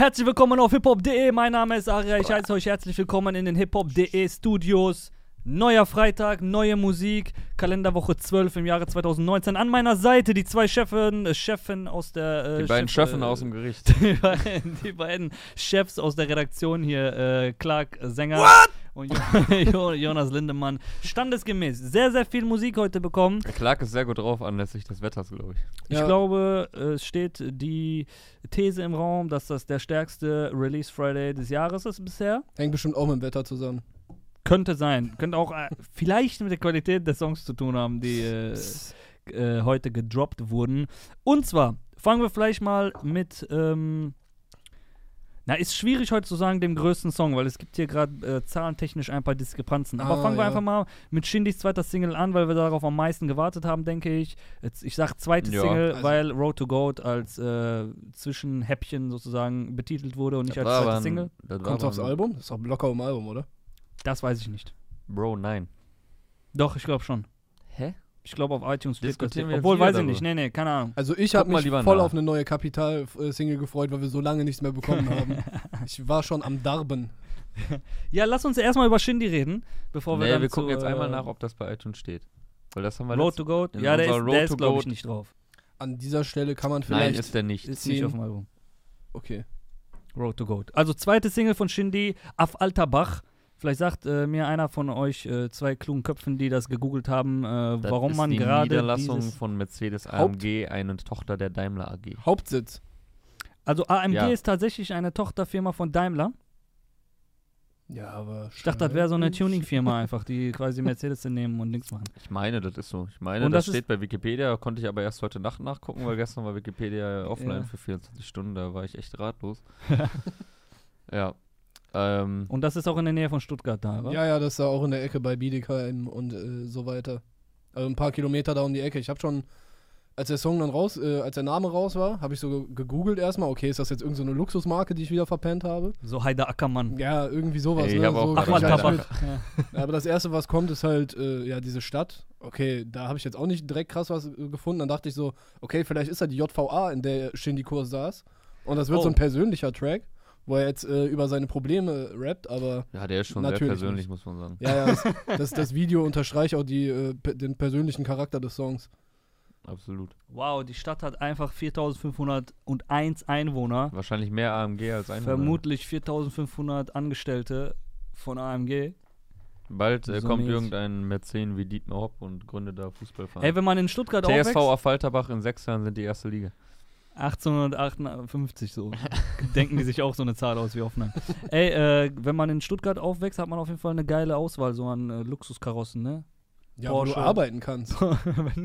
Herzlich willkommen auf hiphop.de. Mein Name ist Aria. Ich heiße euch herzlich willkommen in den hiphop.de Studios. Neuer Freitag, neue Musik, Kalenderwoche 12 im Jahre 2019. An meiner Seite die zwei Chefen, äh, Chefin aus der. Äh, Die beiden Chef- Schöffen äh, aus dem Gericht. die, beiden, die beiden Chefs aus der Redaktion hier, äh, Clark Sänger und Jo- Jo- Jonas Lindemann. Standesgemäß sehr, sehr viel Musik heute bekommen. Clark ist sehr gut drauf anlässlich des Wetters, glaube ich. Ich Ja. glaube, es steht die These im Raum, dass das der stärkste Release Friday des Jahres ist bisher. Hängt bestimmt auch mit dem Wetter zusammen. Könnte sein. Könnte auch äh, vielleicht mit der Qualität der Songs zu tun haben, die äh, äh, heute gedroppt wurden. Und zwar fangen wir vielleicht mal mit. Ähm, na, ist schwierig heute zu sagen, dem größten Song, weil es gibt hier gerade äh, zahlentechnisch ein paar Diskrepanzen. Aber Ah, fangen wir ja. einfach mal mit Shindys zweiter Single an, weil wir darauf am meisten gewartet haben, denke ich. Jetzt, ich sag zweite Ja. Single, Also- weil Road to Goat als äh, Zwischenhäppchen sozusagen betitelt wurde und nicht als zweite ein- Single. Kommt aufs Album? Das ist auch locker im Album, oder? Das weiß ich nicht. Bro, nein. Doch, ich glaube schon. Hä? Ich glaube auf iTunes steht. Diskutieren wir Obwohl, weiß ich darüber. nicht. Nee, nee, keine Ahnung. Also ich habe mich lieber voll nach. auf eine neue Kapital-Single gefreut, weil wir so lange nichts mehr bekommen haben. ich war schon am Darben. Ja, lass uns erstmal über Shindy reden, bevor wir nee, dann wir zu, gucken jetzt einmal äh, nach, ob das bei iTunes steht. Weil das haben wir Road to Goat. Ja, der ist, der Road ist to glaube ich, nicht drauf. An dieser Stelle kann man Nein, vielleicht. ist der nicht. Ist nicht auf dem Album. okay. Road to Goat. Also zweite Single von Shindy, Af Alter Bach. Vielleicht sagt äh, mir einer von euch, äh, zwei klugen Köpfen, die das gegoogelt haben, äh, Das warum ist man die gerade Niederlassung dieses... von Mercedes Haupt- AMG, eine Tochter der Daimler AG. Hauptsitz. Also AMG Ja. ist tatsächlich eine Tochterfirma von Daimler. Ja, aber. Ich dachte, das wäre so eine Tuningfirma einfach, die quasi Mercedes nehmen und nichts machen. Ich meine, das ist so. Ich meine, Und das, das steht bei Wikipedia, konnte ich aber erst heute Nacht nachgucken, weil gestern war Wikipedia offline Ja. für 24 Stunden, da war ich echt ratlos. ja. Ähm, Und das ist auch in der Nähe von Stuttgart da, oder? Ja, ja, das ist da auch in der Ecke bei Biedekheim und äh, so weiter. Also ein paar Kilometer da um die Ecke. Ich habe schon, als der Song dann raus, äh, als der Name raus war, habe ich so ge- gegoogelt erstmal, okay, ist das jetzt irgendeine so eine Luxusmarke, die ich wieder verpennt habe? So Heider Ackermann. Ja, irgendwie sowas. Ey, ich ne? hab auch so halt Heider mit. Ja. Aber das erste, was kommt, ist halt, äh, ja, diese Stadt. Okay, da habe ich jetzt auch nicht direkt krass was äh, gefunden. Dann dachte ich so, okay, vielleicht ist da die JVA, in der Shindy Kurs saß. Und das wird Oh. so ein persönlicher Track, wo er jetzt äh, über seine Probleme rappt, aber ja, der ist schon Natürlich sehr persönlich, muss man sagen. ja, ja, das, das, das Video unterstreicht auch die, äh, den persönlichen Charakter des Songs. Absolut. Wow, die Stadt hat einfach 4501 Einwohner. Wahrscheinlich mehr AMG als ein. Vermutlich 4500 Angestellte von AMG. Bald äh, So kommt mäßig. irgendein Mäzen wie Dietmar Hopp und gründet da Ey, Fußballverein. wenn man in Stuttgart TSV aufwächst, auf Falterbach in sechs Jahren sind die erste Liga. 1858 so, denken die sich auch so eine Zahl aus wie Hoffenheim. Ey, äh, wenn man in Stuttgart aufwächst, hat man auf jeden Fall eine geile Auswahl so an äh, Luxuskarossen, ne? Ja, wo du Porsche. arbeiten kannst. wenn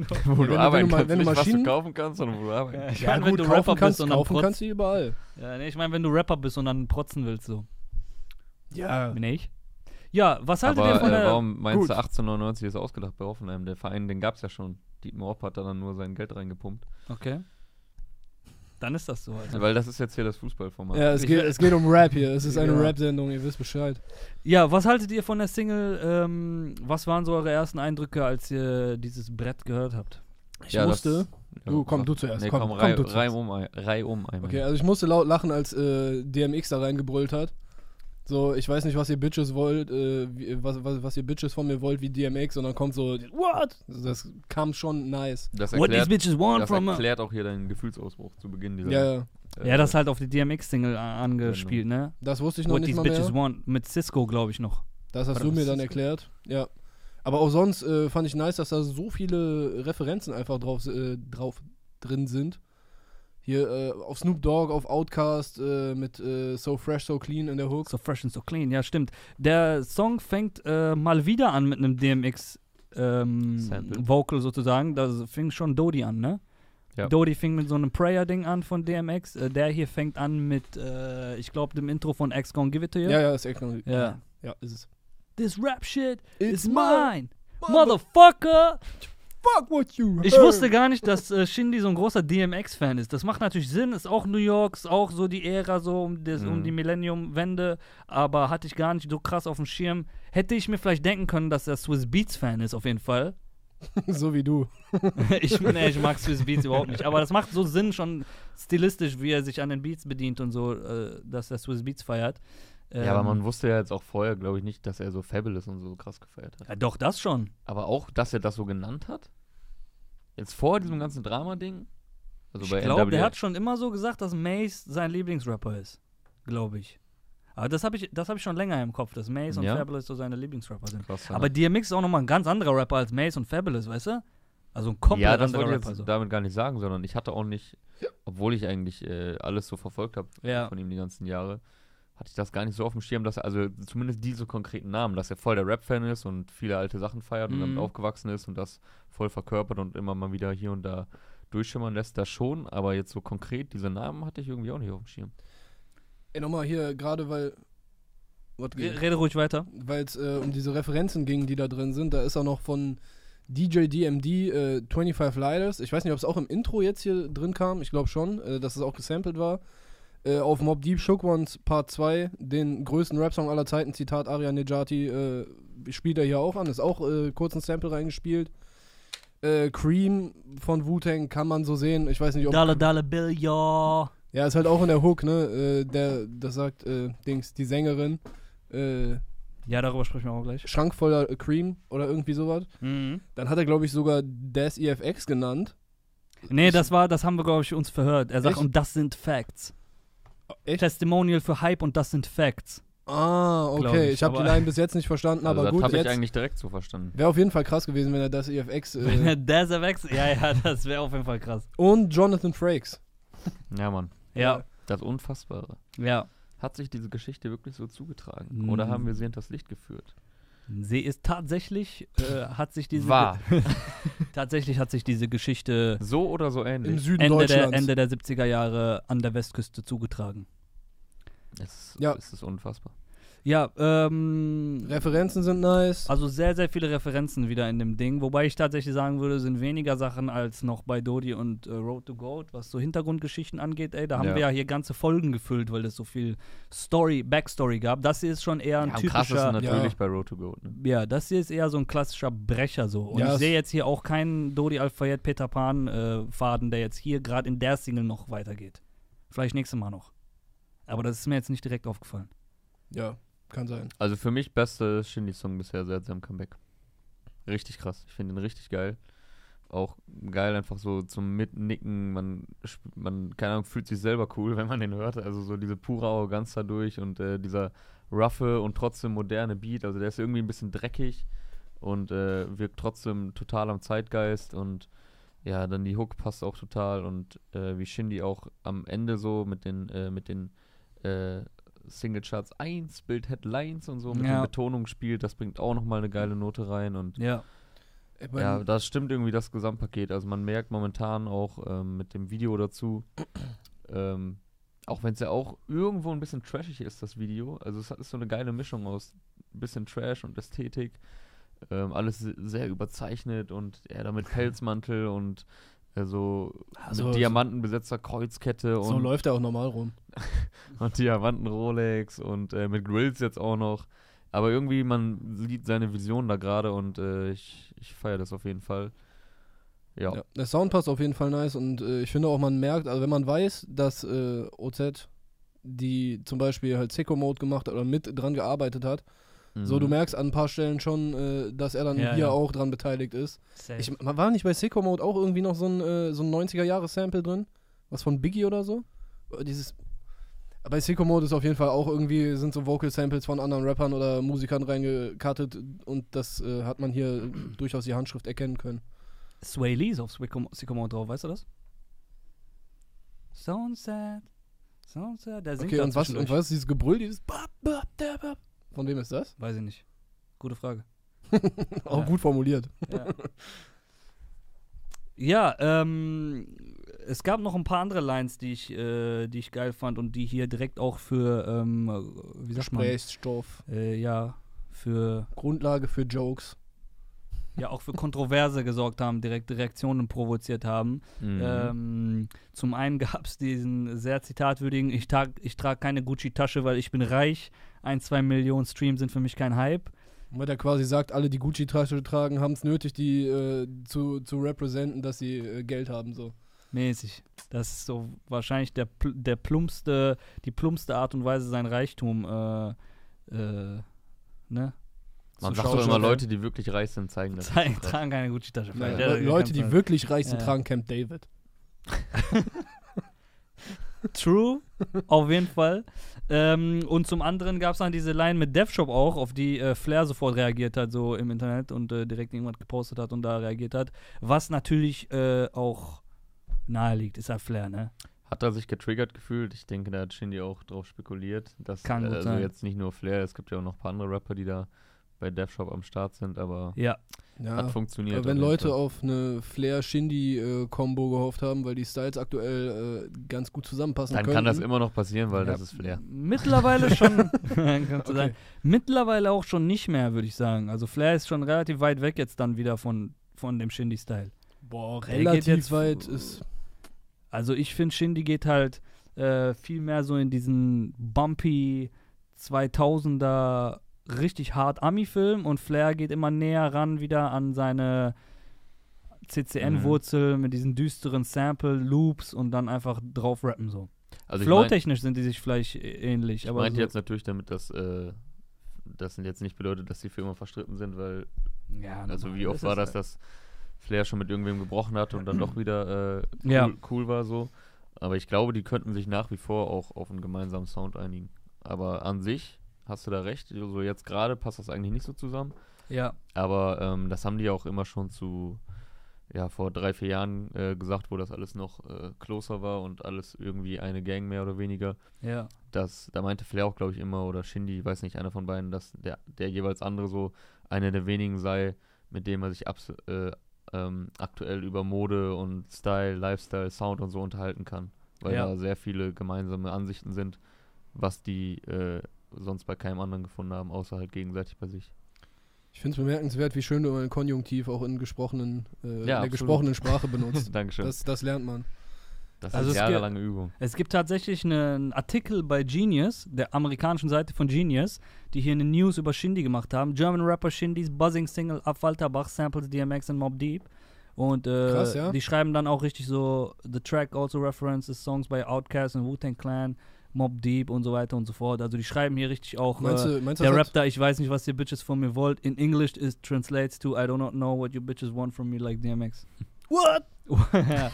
du, Wo wenn du- wenn du mal- wenn du nicht, was du Maschinen- kaufen kannst, sondern wo du arbeiten ich Ja, meine, wenn gut, du kaufen Rapper kannst, bist und dann kaufen kannst du überall. ja, nee, ich meine, wenn du Rapper bist und dann protzen willst, so. Ja. Bin ich? Ja, was haltet Aber ihr von äh, der. warum meinst Gut. du 1899 ist ausgedacht bei Hoffenheim? Der Verein, den gab es ja schon. Dietmar Hopp hat da dann nur sein Geld reingepumpt. Okay. Dann ist das so, Alter. Weil das ist jetzt hier das Fußballformat. Ja, es Ich- geht, es geht um Rap hier. Es ist eine Ja. Rap-Sendung, ihr wisst Bescheid. Ja, was haltet ihr von der Single? Ähm, was waren so eure ersten Eindrücke, als ihr dieses Brett gehört habt? Ich Ja, musste. das- Du, komm, du zuerst. Nee, komm, komm, komm, reih, du zuerst. reih um, reih um einmal. Okay, also ich musste laut lachen, als äh, DMX da reingebrüllt hat. So, ich weiß nicht, was ihr Bitches wollt, äh, wie, was, was, was ihr Bitches von mir wollt wie DMX und dann kommt so, what? Das kam schon nice. Das What these erklärt, bitches want das from erklärt auch hier deinen Gefühlsausbruch zu Beginn dieser. Ja, ja. äh, Ja, das halt auf die DMX-Single angespielt, ne? Das wusste ich noch What nicht these mal bitches mehr. want. Mit Cisco, glaube ich, noch. Das hast Warte, du mir dann ist- erklärt. Ja. Aber auch sonst äh, fand ich nice, dass da so viele Referenzen einfach drauf, äh, drauf drin sind. Hier äh, auf Snoop Dogg, auf Outkast äh, mit äh, So Fresh, So Clean in der Hook. So fresh and so clean, ja, stimmt. Der Song fängt äh, mal wieder an mit einem DMX ähm. Vocal sozusagen. Da fing schon Dodi an, ne? Ja. Dodi fing mit so einem Prayer-Ding an von DMX. Äh, der hier fängt an mit, äh, ich glaube, dem Intro von X Gonna Give It To You. Ja, ja, ist echt noch. Ja. Ja, ist es. This rap shit It's is mine, motherfucker! Fuck what you Ich wusste gar nicht, dass äh, Shindy so ein großer DMX-Fan ist. Das macht natürlich Sinn, ist auch New York, ist auch so die Ära so um, um Mhm. die Millennium-Wende, aber hatte ich gar nicht so krass auf dem Schirm. Hätte ich mir vielleicht denken können, dass er Swiss Beats-Fan ist, auf jeden Fall. so wie du. ich, nee, ich mag Swiss Beats überhaupt nicht. Aber das macht so Sinn, schon stilistisch, wie er sich an den Beats bedient und so, äh, dass er Swiss Beats feiert. Ja, aber Ähm, man wusste ja jetzt auch vorher, glaube ich, nicht, dass er so Fabulous und so krass gefeiert hat. Ja, doch, das schon. Aber auch, dass er das so genannt hat? Jetzt vor diesem ganzen Drama-Ding? Also ich glaube, der hat schon immer so gesagt, dass Mace sein Lieblingsrapper ist. Glaube ich. Aber das habe ich, das hab ich schon länger im Kopf, dass Mace und Ja? Fabulous so seine Lieblingsrapper sind. Krass, ja. Aber DMX ist auch nochmal ein ganz anderer Rapper als Mace und Fabulous, weißt du? Also ein komplett ja, das anderer wollte ich Rapper. So. damit gar nicht sagen, sondern ich hatte auch nicht, obwohl ich eigentlich äh, alles so verfolgt habe Ja. von ihm die ganzen Jahre, hatte ich das gar nicht so auf dem Schirm, dass er, also zumindest diese konkreten Namen, dass er voll der Rap-Fan ist und viele alte Sachen feiert und damit Mhm. aufgewachsen ist und das voll verkörpert und immer mal wieder hier und da durchschimmern lässt, das schon, aber jetzt so konkret diese Namen hatte ich irgendwie auch nicht auf dem Schirm. Ey, nochmal hier, gerade weil. Rede ruhig weiter. weil es äh, um diese Referenzen ging, die da drin sind. Da ist auch noch von DJ DMD äh, 25 Lighters. Ich weiß nicht, ob es auch im Intro jetzt hier drin kam. Ich glaube schon, äh, dass es auch gesampelt war. Äh, auf Mob Deep Shook Ones Part 2, den größten Rap-Song aller Zeiten, Zitat Arya Nejati, äh, spielt er hier auch an. Ist auch äh, kurz ein Sample reingespielt. Äh, Cream von Wu-Tang kann man so sehen. Ich weiß nicht, ob. Dollar Dollar Bill, ja. Ja, ist halt auch in der Hook, ne? Äh, der, das sagt, äh, Dings, die Sängerin. Äh, Ja, darüber sprechen wir auch gleich. Schrank voller Cream oder irgendwie sowas. Mhm. Dann hat er, glaube ich, sogar Das EFX genannt. Nee, das war, das haben wir, glaube ich, uns verhört. Er sagt, Echt? und das sind Facts. Echt? Testimonial für Hype und das sind Facts. Ah, okay. ich, Ich, habe die Line bis jetzt nicht verstanden, Also aber das gut, habe ich jetzt eigentlich direkt so verstanden. wäre auf jeden Fall krass gewesen, wenn er Das EFX Wenn äh, er das erwächst, ja, ja, das wäre auf jeden Fall krass. und Jonathan Frakes. Ja, Mann. Ja, Das Unfassbare. ja. Hat sich diese Geschichte wirklich so zugetragen? Mm. Oder haben wir sie hinters Licht geführt? Sie ist tatsächlich, äh, hat sich diese. Wahr. tatsächlich hat sich diese Geschichte So oder so Im ähnlich? Süden Ende der, Deutschlands. Ende der 70er Jahre an der Westküste zugetragen. Es, Ja. es ist unfassbar. Ja, ähm. Referenzen sind nice. Also sehr, sehr viele Referenzen wieder in dem Ding. Wobei ich tatsächlich sagen würde, sind weniger Sachen als noch bei Dodi und äh, Road to Gold, was so Hintergrundgeschichten angeht. Ey, da haben Ja. wir ja hier ganze Folgen gefüllt, weil es so viel Story, Backstory gab. Das hier ist schon eher ein Ja, am krassesten typischer. natürlich Ja. bei Road to Gold. Ne? Ja, das hier ist eher so ein klassischer Brecher so. Und Ja, ich es- sehe jetzt hier auch keinen Dodi Al-Fayed Peter Pan äh, Faden, der jetzt hier gerade in der Single noch weitergeht. Vielleicht nächstes Mal noch. Aber das ist mir jetzt nicht direkt aufgefallen. ja, kann sein. Also für mich beste Shindy-Song bisher seit seinem Comeback. Richtig krass. Ich finde ihn richtig geil. Auch geil einfach so zum Mitnicken. Man, man, keine Ahnung, fühlt sich selber cool, wenn man den hört. Also so diese pure Arroganz dadurch und äh, dieser roughe und trotzdem moderne Beat. Also der ist irgendwie ein bisschen dreckig und äh, wirkt trotzdem total am Zeitgeist und ja, dann die Hook passt auch total und äh, wie Shindy auch am Ende so mit den, äh, mit den äh, Singlecharts 1, Bild Headlines und so mit Ja. den Betonungen spielt, das bringt auch nochmal eine geile Note rein und Ja. Ja, das stimmt irgendwie das Gesamtpaket. Also man merkt momentan auch ähm, mit dem Video dazu, ähm, auch wenn es ja auch irgendwo ein bisschen trashig ist, das Video. Also es hat- ist so eine geile Mischung aus ein bisschen Trash und Ästhetik. Ähm, alles se- sehr überzeichnet und er da mit Pelzmantel und so Also, mit diamantenbesetzter Kreuzkette so und, läuft er auch normal rum. und Diamanten Rolex und äh, mit Grills jetzt auch noch. Aber irgendwie, man sieht seine Vision da gerade und äh, ich, ich feiere das auf jeden Fall. Ja. Ja. Der Sound passt auf jeden Fall nice und äh, ich finde auch, man merkt, also wenn man weiß, dass äh, OZ die zum Beispiel halt Sicko Mode gemacht hat oder mit dran gearbeitet hat, so Mhm. du merkst an ein paar Stellen schon, äh, dass er dann Ja, hier ja. auch dran beteiligt ist. Ich, war nicht bei Sicko Mode auch irgendwie noch so ein, äh, so ein 90er-Jahre-Sample drin? Was von Biggie oder so? Oder Dieses. Bei Sicko Mode ist auf jeden Fall auch irgendwie, sind so Vocal-Samples von anderen Rappern oder Musikern reingekattet und das äh, hat man hier durchaus die Handschrift erkennen können. Sway Lee ist auf Sycamore drauf, weißt du das? So so sad. Der singt Okay, da und was, und was ist dieses Gebrüll, dieses Bap, Bap, da, Bap? Von wem ist das? Weiß ich nicht. Gute Frage. Auch Ja. gut formuliert. Ja, ja ähm, es gab noch ein paar andere Lines, die ich, äh, die ich geil fand und die hier direkt auch für, ähm, wie sagt man? Gesprächsstoff. Äh, ja, für, Grundlage für Jokes. Ja, auch für Kontroverse gesorgt haben, direkte Reaktionen provoziert haben. Mhm. Ähm, zum einen gab es diesen sehr zitatwürdigen, ich, trag, ich trage keine Gucci-Tasche, weil ich bin reich. Ein, zwei Millionen Streams sind für mich kein Hype. Weil er quasi sagt, alle, die Gucci-Tasche tragen, haben es nötig, die äh, zu, zu representen, dass sie äh, Geld haben. So. Mäßig. Das ist so wahrscheinlich der, pl- der plumpste, die plumpste Art und Weise, sein Reichtum, äh, äh, ne? Man sagt doch immer. Leute, die wirklich reich sind, zeigen das. Zeigen, tragen keine Gucci-Tasche. Ja, Ja, Leute, die wirklich reich sind, Ja. tragen Camp David. True, auf jeden Fall. Ähm, und zum anderen gab es dann diese Line mit DevShop auch, auf die äh, Flair sofort reagiert hat, so im Internet und äh, direkt irgendwas gepostet hat und da reagiert hat. Was natürlich äh, auch nahe liegt, ist ja Flair, ne? Hat er sich getriggert gefühlt? Ich denke, da hat Shindy auch drauf spekuliert. Dass, Kann äh, gut also sein. jetzt nicht nur Flair, es gibt ja auch noch ein paar andere Rapper, die da bei DevShop am Start sind, aber Ja, Ja. hat funktioniert. Aber wenn Leute Fall. auf eine Flair-Shindy-Kombo gehofft haben, weil die Styles aktuell äh, ganz gut zusammenpassen Dann könnten. kann das immer noch passieren, weil Ja. das ist Flair. mittlerweile schon, Okay. sagen, mittlerweile auch schon nicht mehr, würde ich sagen. Also Flair ist schon relativ weit weg jetzt dann wieder von, von dem Shindy-Style. Boah, relativ jetzt- weit ist. Also ich finde, Shindy geht halt äh, viel mehr so in diesen bumpy 2000er richtig hart Ami-Film und Flair geht immer näher ran wieder an seine CCN-Wurzel mit diesen düsteren Sample-Loops und dann einfach drauf rappen so. Also Flow-technisch sind die sich vielleicht ähnlich, Ich aber meinte so, jetzt natürlich damit, dass äh, das jetzt nicht bedeutet, dass die für immer verstritten sind, weil, ja, also wie oft war das, dass Flair schon mit irgendwem gebrochen hat und dann doch wieder äh, cool, Ja. cool war so. Aber ich glaube, die könnten sich nach wie vor auch auf einen gemeinsamen Sound einigen. Aber an sich hast du da recht, so jetzt gerade passt das eigentlich nicht so zusammen. Ja, Aber ähm, das haben die auch immer schon zu, ja, vor drei, vier Jahren äh, gesagt, wo das alles noch äh, closer war und alles irgendwie eine Gang mehr oder weniger. ja. Das, da meinte Flair auch, glaube ich, immer, oder Shindy, weiß nicht, einer von beiden, dass der, der jeweils andere so einer der wenigen sei, mit dem er sich abs äh, ähm, aktuell über Mode und Style, Lifestyle, Sound und so unterhalten kann. Weil Ja. da sehr viele gemeinsame Ansichten sind, was die äh, sonst bei keinem anderen gefunden haben, außer halt gegenseitig bei sich. Ich finde es bemerkenswert, wie schön du einen Konjunktiv auch in gesprochenen, äh, in der absolut. gesprochenen Sprache benutzt. Dankeschön. das, das lernt man. Das Also ist jahrelange Übung. Es gibt tatsächlich eine- einen Artikel bei Genius, der amerikanischen Seite von Genius, die hier eine News über Shindy gemacht haben. German Rapper Shindy's Buzzing Single Ab Walterbach samples DMX and Mob Deep. Und äh, Krass, ja. die schreiben dann auch richtig so, the track also references songs by Outkast and Wu-Tang Clan, Mob Deep und so weiter und so fort. Also die schreiben hier richtig auch, Meinst äh, du, meinst du der das Rap hat- da, ich weiß nicht, was ihr Bitches von mir wollt. In English it translates to, I do not know what you bitches want from me like DMX. What?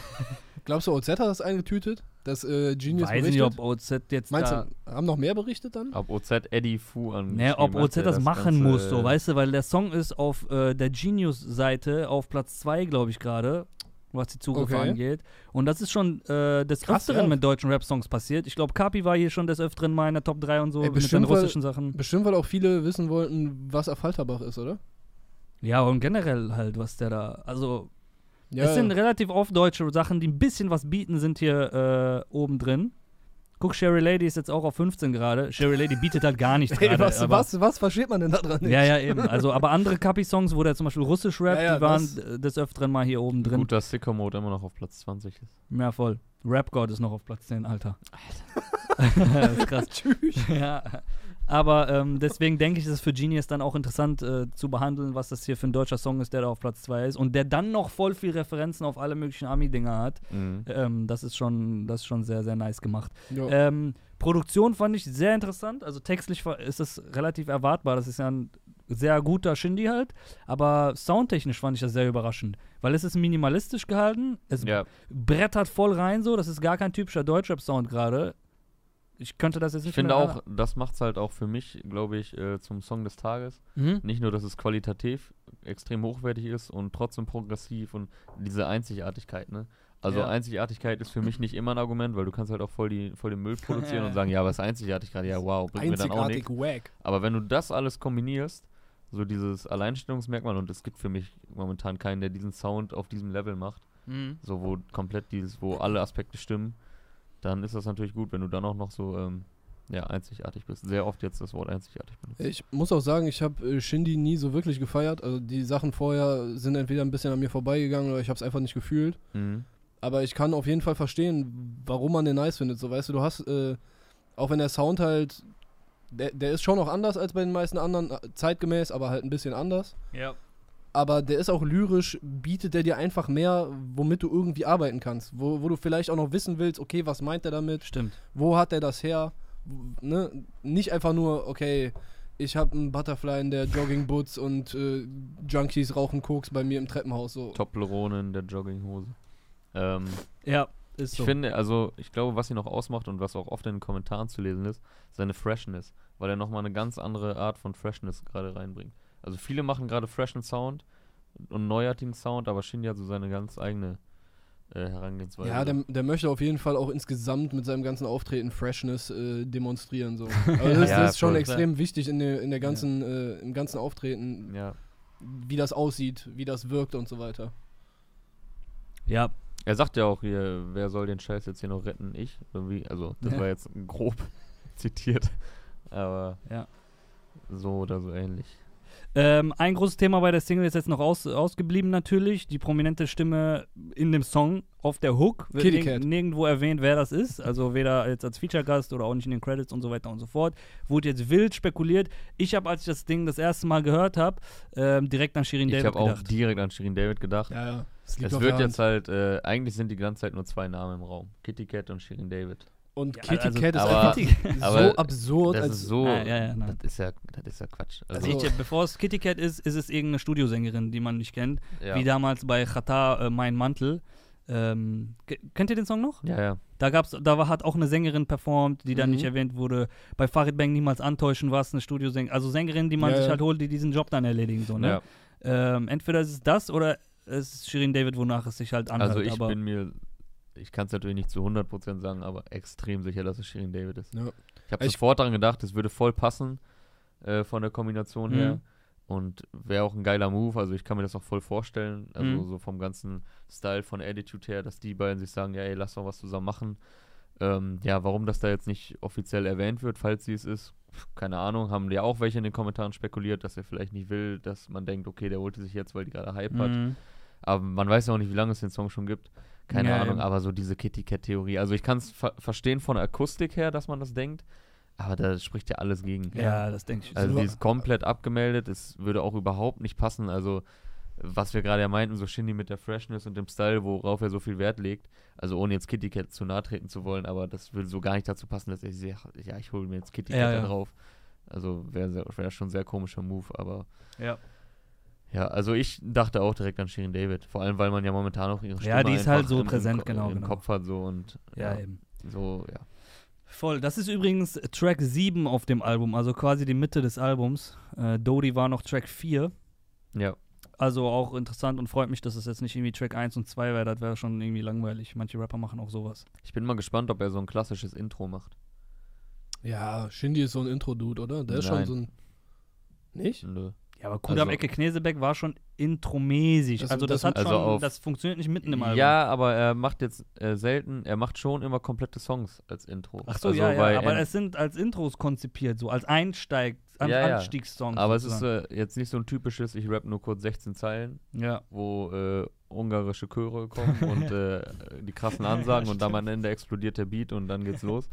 Glaubst du, OZ hat das eingetütet? Dass äh, Genius Weiß berichtet? nicht, ob OZ jetzt Meinst da... du, haben noch mehr berichtet dann? Ob OZ Eddie Fu an. Ne, ob OZ das, machen Ganze, muss, so, äh, weißt du, weil der Song ist auf äh, der Genius-Seite auf Platz 2, glaube ich, gerade, was die Zugriffe Okay. angeht. Und das ist schon äh, des Krass, Öfteren ja. mit deutschen Rap-Songs passiert. Ich glaube, Kapi war hier schon des Öfteren mal in der Top 3 und so Ey, mit den bestimmt, weil- russischen Sachen. Bestimmt, weil auch viele wissen wollten, was Affalterbach ist, oder? Ja, und generell halt, was der da. Also, Ja, es sind relativ oft deutsche Sachen, die ein bisschen was bieten, sind hier äh, oben drin. Guck, Sherry Lady ist jetzt auch auf 15 gerade. Sherry Lady bietet halt gar nichts gerade. was, was, was versteht man denn da dran nicht? Ja, ja, eben. Also, aber andere Kapi-Songs, wo der zum Beispiel russisch rappt, Ja, ja, die waren das- des Öfteren mal hier oben drin. Gut, dass Sicko Mode immer noch auf Platz 20 ist. Ja, voll. Rap God ist noch auf Platz 10, Alter. das ist krass. Tschüss. Ja. Aber ähm, deswegen denke ich, ist es für Genius dann auch interessant äh, zu behandeln, was das hier für ein deutscher Song ist, der da auf Platz 2 ist und der dann noch voll viel Referenzen auf alle möglichen Ami-Dinger hat. Mhm. Ähm, das ist schon, das ist schon sehr, sehr nice gemacht. Ähm, Produktion fand ich sehr interessant. Also textlich ist es relativ erwartbar. Das ist ja ein sehr guter Shindy halt. Aber soundtechnisch fand ich das sehr überraschend. Weil es ist minimalistisch gehalten. Es Ja, brettert voll rein so. Das ist gar kein typischer Deutschrap-Sound gerade. Ich könnte das jetzt nicht ich finde auch, das macht es halt auch für mich, glaube ich, äh, zum Song des Tages. Mhm. Nicht nur, dass es qualitativ extrem hochwertig ist und trotzdem progressiv und diese Einzigartigkeit, ne? Also Ja. Einzigartigkeit ist für mich nicht immer ein Argument, weil du kannst halt auch voll, die, voll den Müll produzieren und sagen, ja, was ist Einzigartigkeit? Ja, wow, bringt mir dann auch Einzigartig nichts. wack. Aber wenn du das alles kombinierst, so dieses Alleinstellungsmerkmal, und es gibt für mich momentan keinen, der diesen Sound auf diesem Level macht, Mhm. so wo komplett dieses, wo alle Aspekte stimmen, dann ist das natürlich gut, wenn du dann auch noch so ähm, ja, einzigartig bist. Sehr oft jetzt das Wort einzigartig benutzt. Ich muss auch sagen, ich habe äh, Shindy nie so wirklich gefeiert. Also die Sachen vorher sind entweder ein bisschen an mir vorbeigegangen oder ich habe es einfach nicht gefühlt. Mhm. Aber ich kann auf jeden Fall verstehen, warum man den nice findet. So weißt du, du hast, äh, auch wenn der Sound halt der, der ist schon noch anders als bei den meisten anderen, äh, zeitgemäß, aber halt ein bisschen anders. Ja. Aber der ist auch lyrisch, bietet der dir einfach mehr, womit du irgendwie arbeiten kannst. Wo, wo du vielleicht auch noch wissen willst, okay, was meint er damit? Stimmt. Wo hat er das her? Ne? Nicht einfach nur, okay, ich habe einen Butterfly in der Joggingboots und äh, Junkies rauchen Koks bei mir im Treppenhaus. So. Toplerone in der Jogginghose. Ähm, Ja, ist ich so. finde, also ich glaube, was ihn noch ausmacht und was auch oft in den Kommentaren zu lesen ist, seine Freshness, weil er nochmal eine ganz andere Art von Freshness gerade reinbringt. Also viele machen gerade freshen Sound und neuartigen Sound, aber Shindy hat so seine ganz eigene äh, Herangehensweise. Ja, der, der möchte auf jeden Fall auch insgesamt mit seinem ganzen Auftreten Freshness äh, demonstrieren. So. Aber das, Ja, das ist schon extrem wichtig in der, in der ganzen, äh, im ganzen Auftreten, ja. wie das aussieht, wie das wirkt und so weiter. Ja, Er sagt ja auch hier, wer soll den Scheiß jetzt hier noch retten? Ich? Irgendwie, also das Ja. war jetzt grob zitiert, aber Ja. so oder so ähnlich. Ähm, ein großes Thema bei der Single ist jetzt noch aus, ausgeblieben natürlich. Die prominente Stimme in dem Song auf der Hook. Wird Kitty nirg- Cat. nirgendwo erwähnt, wer das ist. Also weder jetzt als Feature-Gast oder auch nicht in den Credits und so weiter und so fort. Wurde jetzt wild spekuliert. Ich habe, als ich das Ding das erste Mal gehört habe, ähm, direkt an Shirin Ich David habe auch gedacht. direkt an Shirin David gedacht. Ja, ja. Es wird jetzt halt, äh, eigentlich sind die ganze Zeit nur zwei Namen im Raum. Kitty Cat und Shirin David. Und Ja, Kitty also- Cat ist aber- einfach so absurd. Das als, ist so, Ah, ja, ja, das, ist ja, das ist ja Quatsch. Also Also, ich, bevor es Kitty Cat ist, ist es irgendeine Studiosängerin, die man nicht kennt. ja. Wie damals bei Chata äh, Mein Mantel. Ähm, ke- kennt ihr den Song noch? ja, ja. Da gab's, da war, hat auch eine Sängerin performt, die dann Mhm. nicht erwähnt wurde. Bei Farid Bang niemals antäuschen war es eine Studiosängerin. Also Sängerin, die man Ja, sich halt holt, die diesen Job dann erledigen. So, ne? ja. ähm, entweder ist es das oder es ist Shirin David, wonach es sich halt anhört. Also ich aber bin mir, ich kann es natürlich nicht zu 100% sagen, aber extrem sicher, dass es Shirin David ist. Ja. Ich habe Ich- sofort daran gedacht, es würde voll passen äh, von der Kombination Mhm. her. Und wäre auch ein geiler Move, also ich kann mir das auch voll vorstellen, also Mhm. so vom ganzen Style von Attitude her, dass die beiden sich sagen, ja ey, lass doch was zusammen machen. Ähm, ja, warum das da jetzt nicht offiziell erwähnt wird, falls sie es ist, keine Ahnung, haben ja auch welche in den Kommentaren spekuliert, dass er vielleicht nicht will, dass man denkt, okay, der holte sich jetzt, weil die gerade Hype hat. Mhm. Aber man weiß ja auch nicht, wie lange es den Song schon gibt. Keine Ja, Ahnung, eben. aber so diese Kitty Cat Theorie. Also ich kann es ver verstehen von der Akustik her, dass man das denkt, aber da spricht ja alles gegen. Ja, das denke ich. Also So- die ist komplett abgemeldet, es würde auch überhaupt nicht passen. Also was wir gerade ja meinten, so Shindy mit der Freshness und dem Style, worauf er so viel Wert legt. Also ohne jetzt Kitty Cat zu nahe treten zu wollen, aber das würde so gar nicht dazu passen, dass er sich, ja, ich hole mir jetzt Kitty Cat Ja, da ja. drauf. Also wäre wär schon ein sehr komischer Move, aber ja. Ja, also ich dachte auch direkt an Shirin David. Vor allem, weil man ja momentan auch ihre Stimme Ja, die ist halt so im, präsent, im, genau, im genau. Kopf hat so und ja, ja, eben. so, ja. Voll. Das ist übrigens Track 7 auf dem Album, also quasi die Mitte des Albums. Äh, Dodie war noch Track 4. Ja, Also auch interessant und freut mich, dass es jetzt nicht irgendwie Track 1 und 2 wäre. Das wäre schon irgendwie langweilig. Manche Rapper machen auch sowas. ich bin mal gespannt, ob er so ein klassisches Intro macht. Ja, Shindy ist so ein Intro-Dude, oder? Der ist schon Nein. so ein. Nicht? Nö. Ja, aber Kudam Also- Ecke Knesebeck war schon intromäßig. Das- also das, das- hat also schon, auf- das funktioniert nicht mitten im Album. Ja, aber er macht jetzt äh, selten, er macht schon immer komplette Songs als Intro. Ach so, also ja, ja, aber es sind als Intros konzipiert, so als Einsteig, An Ja, ja. Anstiegssongs. aber es ist sozusagen. äh, jetzt nicht so ein typisches, ich rap nur kurz 16 Zeilen, ja. wo äh, ungarische Chöre kommen und äh, die krassen Ansagen und dann am Ende explodiert der Beat und dann geht's los.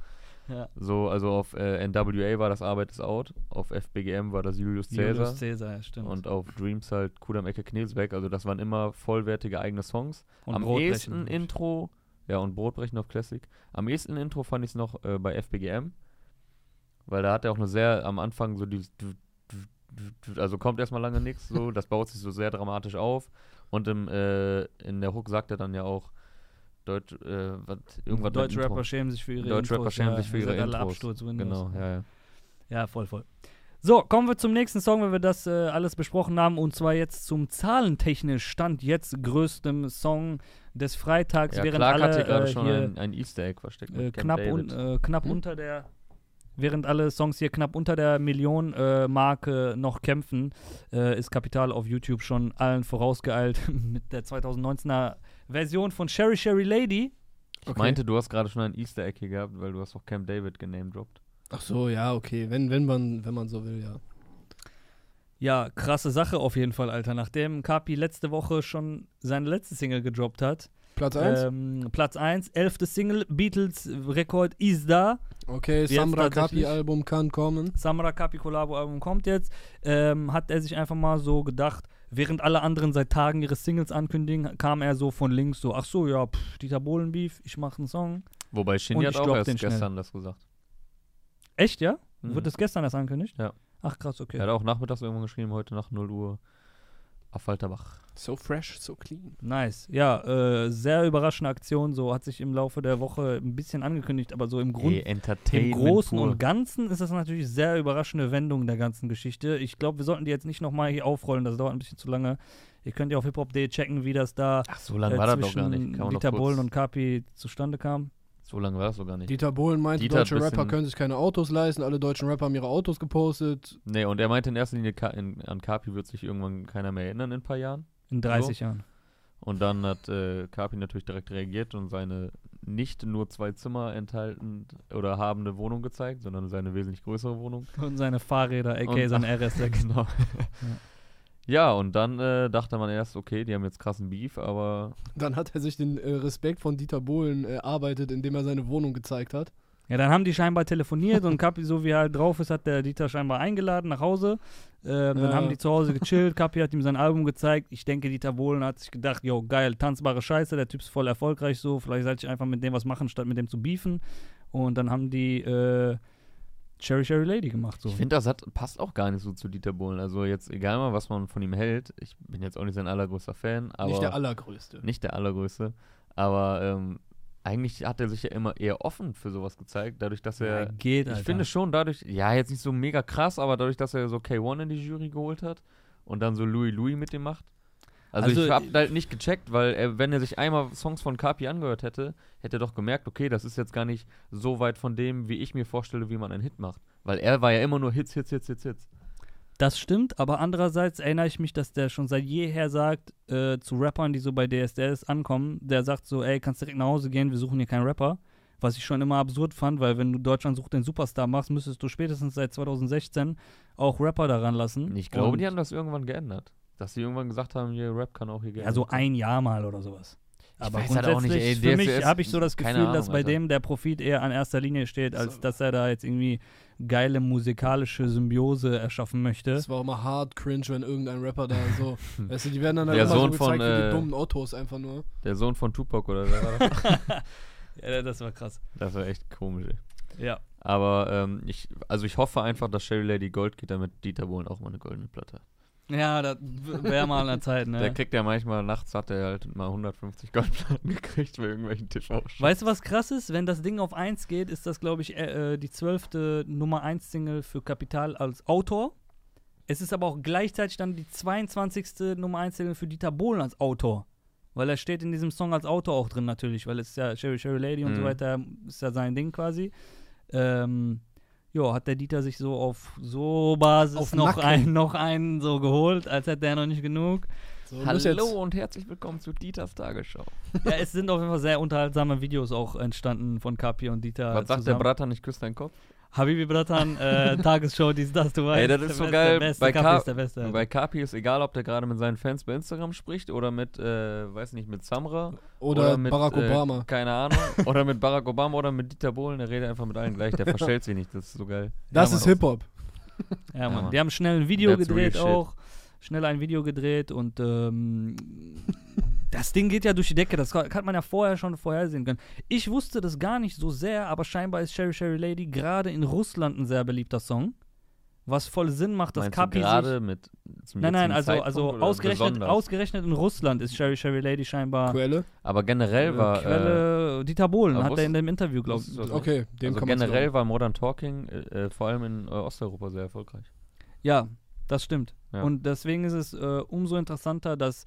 Ja. So, also auf äh, NWA war das Arbeit ist out, auf FBGM war das Julius Caesar Julius Caesar, ja, stimmt. und auf Dreams halt Kudam Ecke Knilsbeck. Also das waren immer vollwertige eigene Songs. Und Am ehesten Intro, ja und Brotbrechen auf Classic. Am ehesten Intro fand ich es noch äh, bei FBGM, weil da hat er auch eine sehr am Anfang so dieses also kommt erstmal lange nichts so, das baut sich so sehr dramatisch auf und im, äh, in der Hook sagt er dann ja auch Deutsch, äh, was, irgendwas Deutsche. Rapper schämen sich für ihre Deutsche Rapper Intros. schämen ja, sich für ihr ihre Intros. Absturz Windows. Genau, ja, ja. Ja, voll, voll. So, kommen wir zum nächsten Song, wenn wir das äh, alles besprochen haben. Und zwar jetzt zum zahlentechnisch Stand jetzt größtem Song des Freitags, ja während Clark alle hat hier gerade äh, schon ein, ein Easter Egg versteckt. äh, knapp, un, äh, knapp Hm? unter der, während alle Songs hier knapp unter der Million-Marke noch kämpfen, äh, ist Kapital auf YouTube schon allen vorausgeeilt mit der 2019er Version von Sherry Sherry Lady. ich meinte, du hast gerade schon ein Easter Egg hier gehabt, weil du hast auch Camp David genamedroppt. Ach so, ja, okay. Wenn, wenn, man, wenn man so will, ja. Ja, krasse Sache auf jeden Fall, Alter. Nachdem Kapi letzte Woche schon seine letzte Single gedroppt hat, Platz 1. Ähm, Platz 1, elfte Single, Beatles-Rekord ist da. okay, jetzt Samra tatsächlich- Kapi Album kann kommen. Samra Kapi Collabo Album kommt jetzt. Ähm, hat er sich einfach mal so gedacht, während alle anderen seit Tagen ihre Singles ankündigen, kam er so von links so, ach so, ja, pff, Dieter Bohlen Beef, ich mache einen Song. Wobei Shindy hat auch erst den schnell. gestern das gesagt. Echt, ja? Mhm. Wurde das gestern erst angekündigt? Ja. Ach krass, okay. Er hat auch nachmittags irgendwann geschrieben, heute nach 0 Uhr auf Walterbach. So fresh, so clean. Nice. Ja, äh, sehr überraschende Aktion, so hat sich im Laufe der Woche ein bisschen angekündigt, aber so im Grund Ey, Im Großen pur. und Ganzen ist das natürlich sehr überraschende Wendung der ganzen Geschichte. Ich glaube, wir sollten die jetzt nicht nochmal hier aufrollen, das dauert ein bisschen zu lange. Ihr könnt ja auf hiphop.de checken, wie das da Ach, so lange äh, war das doch zwischen gar nicht. Dieter Bohlen und Kapi zustande kam. so lange war das doch gar nicht. Dieter Bohlen meinte, Dieter deutsche Rapper können sich keine Autos leisten. Alle deutschen Rapper haben ihre Autos gepostet. Nee, und er meinte in erster Linie, Ka in, an Kapi wird sich irgendwann keiner mehr erinnern in ein paar Jahren. In 30 Jahren. Und dann hat äh, Kapi natürlich direkt reagiert und seine nicht nur zwei Zimmer enthalten oder habende Wohnung gezeigt, sondern seine wesentlich größere Wohnung. Und seine Fahrräder, aka Und- sein RS6. Genau. ja, und dann äh, dachte man erst, okay, die haben jetzt krassen Beef, aber Dann hat er sich den äh, Respekt von Dieter Bohlen erarbeitet, indem er seine Wohnung gezeigt hat. Ja, dann haben die scheinbar telefoniert und Kapi, so wie er halt drauf ist, hat der Dieter scheinbar eingeladen nach Hause. Ähm, Dann Ja. haben die zu Hause gechillt, Kapi hat ihm sein Album gezeigt. Ich denke, Dieter Bohlen hat sich gedacht, yo, geil, tanzbare Scheiße, der Typ ist voll erfolgreich so, vielleicht sollte ich einfach mit dem was machen, statt mit dem zu beefen. Und dann haben die äh, Cherry Cherry Lady gemacht so. ich finde, das hat, passt auch gar nicht so zu Dieter Bohlen. Also jetzt, egal mal, was man von ihm hält, ich bin jetzt auch nicht sein allergrößter Fan, aber Nicht der allergrößte. nicht der allergrößte, aber ähm, eigentlich hat er sich ja immer eher offen für sowas gezeigt, dadurch, dass ja, er geht, Ich finde schon dadurch, ja, jetzt nicht so mega krass, aber dadurch, dass er so K1 in die Jury geholt hat und dann so Louis Louis mit dem macht. Also, Also, ich habe halt nicht gecheckt, weil er, wenn er sich einmal Songs von Kapi angehört hätte, hätte er doch gemerkt, okay, das ist jetzt gar nicht so weit von dem, wie ich mir vorstelle, wie man einen Hit macht. Weil er war ja immer nur Hits, Hits, Hits, Hits, Hits. Das stimmt, aber andererseits erinnere ich mich, dass der schon seit jeher sagt, äh, zu Rappern, die so bei DSDS ankommen, der sagt so, ey, kannst direkt nach Hause gehen, wir suchen hier keinen Rapper. Was ich schon immer absurd fand, weil wenn du Deutschland sucht den Superstar machst, müsstest du spätestens seit 2016 auch Rapper daran lassen. Ich glaube, Und- die haben das irgendwann geändert. Dass sie irgendwann gesagt haben, hier Rap kann auch hier gerne. Ja, so ein Jahr mal oder sowas. Ich Aber weiß halt auch nicht, grundsätzlich, ey, für mich habe ich so das Gefühl, Ahnung, dass bei Alter. dem der Profit eher an erster Linie steht, als So. dass er da jetzt irgendwie geile musikalische Symbiose erschaffen möchte. Das war auch mal hart cringe, wenn irgendein Rapper da so. weißt du, die werden dann halt Der immer Sohn so gezeigt von, wie die äh, dummen Autos einfach nur. Der Sohn von Tupac oder wer war das? ja, das war krass. das war echt komisch, ey. Ja. Aber ähm, ich, also ich hoffe einfach, dass Sherry Lady Gold geht, damit Dieter Bohlen auch mal eine goldene Platte hat. Ja, das wäre mal an der Zeit, ne? Der kriegt ja manchmal, nachts hat er halt mal 150 Goldplatten gekriegt bei irgendwelchen TV-Shows. Weißt du, was krass ist? Wenn das Ding auf 1 geht, ist das, glaube ich, äh, äh, die zwölfte Nummer 1 Single für Kapital als Autor. Es ist aber auch gleichzeitig dann die 22. Nummer 1 Single für Dieter Bohlen als Autor. Weil er steht in diesem Song als Autor auch drin natürlich, weil es ist ja Sherry Sherry Lady und so Mhm. weiter, ist ja sein Ding quasi. Ähm, ja, hat der Dieter sich so auf so Basis Auf noch, Nacken. ein, noch einen so geholt, als hätte er noch nicht genug. So, Hallo und herzlich willkommen zu Dieters Tagesschau. Ja, es sind auf jeden Fall sehr unterhaltsame Videos auch entstanden von Kapi und Dieter. Was sagt der. Bratan, ich küsse deinen Kopf? Habibi Bratan, äh, Tagesschau, dies, das, du weißt. Ey, das ist so geil. Beste, Bei Kapi Ka- ist der Beste. Bei Kapi ist egal, ob der gerade mit seinen Fans bei Instagram spricht oder mit, äh, weiß nicht, mit Samra. oder, mit, Barack äh, Obama. Keine Ahnung. oder mit Barack Obama oder mit Dieter Bohlen. Der redet einfach mit allen gleich. Der verstellt sich nicht. Das ist so geil. Das Ja, ist. Hip-Hop. Ja, Ja, Mann. Die haben schnell ein Video That's gedreht shit. auch. Schnell ein Video gedreht und ähm, das Ding geht ja durch die Decke. Das kann kann man ja vorher schon vorhersehen können. Ich wusste das gar nicht so sehr, aber scheinbar ist Sherry Sherry Lady gerade in Russland ein sehr beliebter Song. Was voll Sinn macht, dass Meinst du Kapi sich gerade mit zum Nein, nein, also, Zeitpunkt also ausgerechnet, besonders? ausgerechnet in Russland ist Sherry Sherry Lady scheinbar Quelle. Aber generell war. Äh, Quelle Dieter Bohlen, hat er in dem Interview, glaube ich. Okay, dem also kann man generell war Modern Talking äh, äh, vor allem in äh, Osteuropa sehr erfolgreich. Ja, das stimmt. Ja. Und deswegen ist es äh, umso interessanter, dass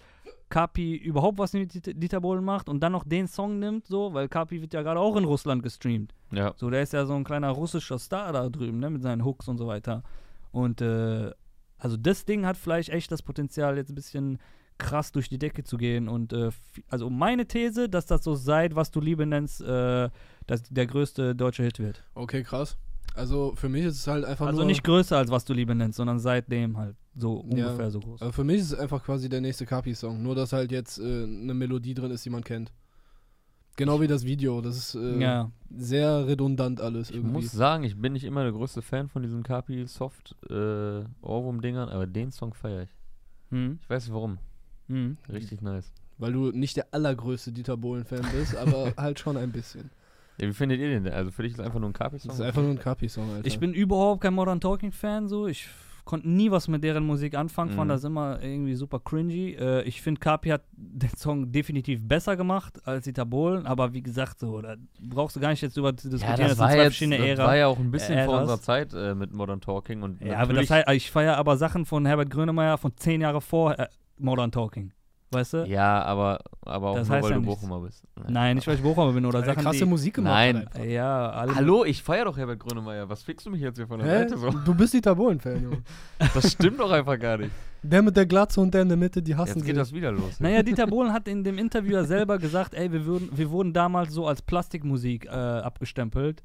Kapi überhaupt was mit Dieter- Bohlen macht und dann noch den Song nimmt, so, weil Kapi wird ja gerade auch in Russland gestreamt. Ja. So, der ist ja so ein kleiner russischer Star da drüben, ne, mit seinen Hooks und so weiter. Und äh, also das Ding hat vielleicht echt das Potenzial, jetzt ein bisschen krass durch die Decke zu gehen. Und äh, also meine These, dass das so seit, was du Liebe nennst, äh, dass der größte deutsche Hit wird. Okay, krass. Also für mich ist es halt einfach Also nur. nicht größer als was du Liebe nennst, sondern seitdem halt so Ja. ungefähr so groß. Also für mich ist es einfach quasi der nächste Kapi-Song. Nur, dass halt jetzt äh, eine Melodie drin ist, die man kennt. Genau wie das Video. Das ist äh, Ja. sehr redundant alles Ich irgendwie. muss sagen, ich bin nicht immer der größte Fan von diesen Kapi Soft äh, aber den Song feiere ich. Hm. Ich weiß nicht warum. Hm. Richtig nice. Weil du nicht der allergrößte Dieter Bohlen-Fan bist, aber halt schon ein bisschen. Ja, wie findet ihr den denn? Also für dich ist einfach nur ein Das Kapi-Song? ist einfach nur ein Kapi-Song, Alter. Ich bin überhaupt kein Modern Talking Fan, so. Ich f- konnte nie was mit deren Musik anfangen, fand Mhm. das immer irgendwie super cringy. Äh, ich finde, Kapi hat den Song definitiv besser gemacht als Dieter Bohlen, aber wie gesagt, so, da brauchst du gar nicht jetzt über zu diskutieren, ja, das, sind war zwei jetzt, verschiedene das Ära. war ja auch ein bisschen vor Äras. unserer Zeit äh, mit Modern Talking und ja, aber das heißt, ich feiere aber Sachen von Herbert Grönemeyer von zehn Jahre vor äh, Modern Talking. Weißt du? Ja, aber, aber auch Das nur, heißt weil ja du nichts. Bochumer bist. Nein, nicht weil ich Bochumer bin oder Weil er Sachen, krasse die, Musik gemacht Nein. hat. Ja, alle. Hallo, ich feiere doch Herbert Grönemeyer. Was fickst du mich jetzt hier von der Hä? Seite so? Du bist Dieter Bohlen-Fan, Junge. Das stimmt doch einfach gar nicht. Der mit der Glatze und der in der Mitte, die hassen Jetzt geht sich. das wieder los. Naja, Dieter Bohlen hat in dem Interview ja selber gesagt, ey, wir, würden, wir wurden damals so als Plastikmusik äh, abgestempelt.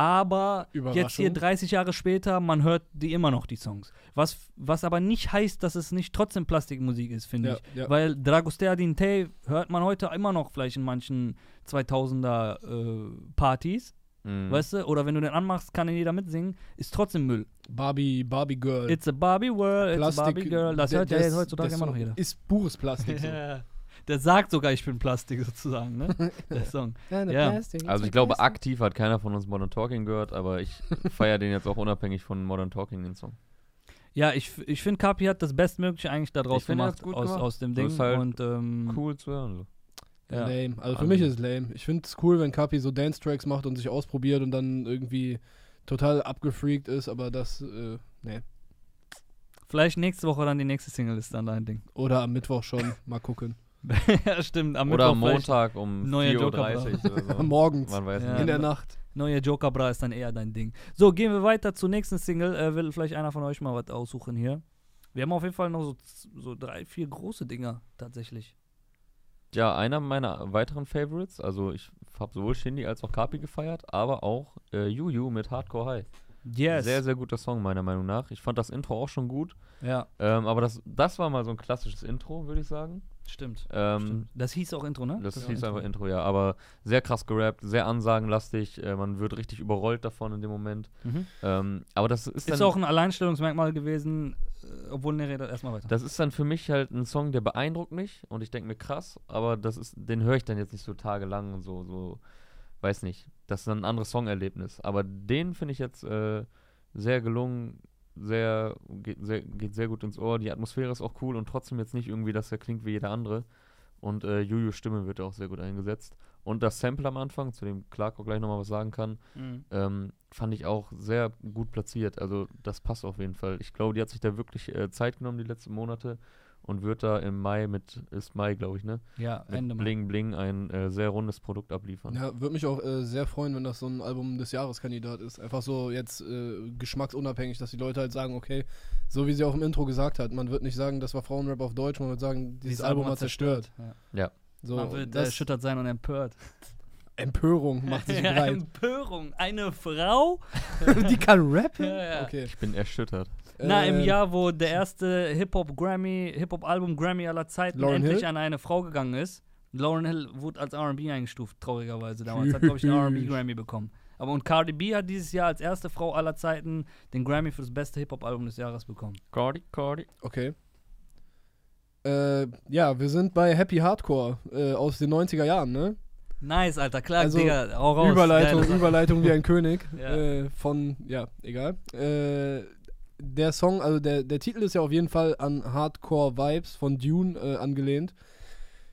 Aber jetzt hier 30 Jahre später, man hört die immer noch, die Songs. Was, was aber nicht heißt, dass es nicht trotzdem Plastikmusik ist, finde Ja, ich. ja. Weil Dragostea Dinte hört man heute immer noch vielleicht in manchen 2000er äh, Partys, Mhm. weißt du? Oder wenn du den anmachst, kann ihn jeder mitsingen, ist trotzdem Müll. Barbie, Barbie Girl. It's a Barbie World, it's a Barbie Girl. Das hört ja heutzutage immer noch jeder. Ist pures Plastik. so. Der sagt sogar, ich bin Plastik sozusagen, ne? Der Song. Ja. Also ich glaube, aktiv hat keiner von uns Modern Talking gehört, aber ich feiere den jetzt auch unabhängig von Modern Talking, den Song. Ja, ich, ich finde, Kapi hat das Bestmögliche eigentlich daraus Ich finde, gemacht, aus, gemacht. aus dem Ding. ist halt und ähm, Cool zu hören. So. ja. Lame. Also für Also- mich ist es lame. Ich finde es cool, wenn Kapi so Dance-Tracks macht und sich ausprobiert und dann irgendwie total abgefreakt ist, aber das, äh, nee. vielleicht nächste Woche dann die nächste Single ist dann dein Ding. Oder am Mittwoch schon. Mal gucken. ja, stimmt. Am Oder am Mittwoch Montag um neue 4.30 Uhr oder so. Morgens. Man weiß Ja. In der Nacht. Neue Joker Bra ist dann eher dein Ding. So, gehen wir weiter zur nächsten Single. Äh, will vielleicht einer von euch mal was aussuchen hier? Wir haben auf jeden Fall noch so, so drei, vier große Dinger tatsächlich. Ja, einer meiner weiteren Favorites, also ich habe sowohl Shindy als auch Kapi gefeiert, aber auch äh, Yu mit Hardcore High. Yes. Sehr, sehr guter Song, meiner Meinung nach. Ich fand das Intro auch schon gut, ja, ähm, aber das, das war mal so ein klassisches Intro, würde ich sagen. Stimmt. Ähm, stimmt. Das hieß auch Intro, ne? Das Ja, hieß Intro. einfach Intro, ja, aber sehr krass gerappt, sehr ansagenlastig, äh, man wird richtig überrollt davon in dem Moment. Mhm. Ähm, aber das ist dann, Ist auch ein Alleinstellungsmerkmal gewesen, äh, obwohl ne, redet erstmal weiter. das ist dann für mich halt ein Song, der beeindruckt mich und ich denke mir krass, aber das ist, den höre ich dann jetzt nicht so tagelang und so, so, weiß nicht. Das ist dann ein anderes Songerlebnis. Aber den finde ich jetzt äh, sehr gelungen, sehr geht, sehr, geht sehr gut ins Ohr. Die Atmosphäre ist auch cool und trotzdem jetzt nicht irgendwie, dass er klingt wie jeder andere. Und äh, Juju Stimme wird auch sehr gut eingesetzt. Und das Sample am Anfang, zu dem Clark auch gleich nochmal was sagen kann, Mhm. ähm, fand ich auch sehr gut platziert. Also das passt auf jeden Fall. Ich glaube, die hat sich da wirklich äh, Zeit genommen die letzten Monate und wird da im Mai mit, ist Mai, glaube ich, ne? Ja, Mit Ende Mai. Bling Bling ein äh, sehr rundes Produkt abliefern. Ja, würde mich auch äh, sehr freuen, wenn das so ein Album des Jahreskandidat ist. Einfach so jetzt äh, geschmacksunabhängig, dass die Leute halt sagen, okay, so wie sie auch im Intro gesagt hat, man wird nicht sagen, das war Frauenrap auf Deutsch, man wird sagen, dieses, Album hat zerstört. Ja. Ja. Man So, wird das erschüttert sein und empört. Empörung macht sich Ja, breit. Empörung. Eine Frau? die kann rappen? Ja, ja. Okay. Ich bin erschüttert. Na, im Äh, Jahr, wo der erste Hip-Hop-Grammy, Hip-Hop-Album Grammy aller Zeiten Lauryn endlich Hill? an eine Frau gegangen ist. Lauren Hill wurde als R&B eingestuft, traurigerweise damals. Hat, glaube ich, einen R&B-Grammy bekommen. Aber und Cardi B hat dieses Jahr als erste Frau aller Zeiten den Grammy für das beste Hip-Hop-Album des Jahres bekommen. Cardi, Cardi. Okay. Äh, ja, wir sind bei Happy Hardcore äh, aus den 90er Jahren, ne? Nice, Alter, klar, Also, Digga, hau raus. Überleitung. Überleitung wie ein König. Ja. äh, von, ja, egal. Der Song, also der, der Titel ist ja auf jeden Fall an Hardcore Vibes von Dune äh, angelehnt.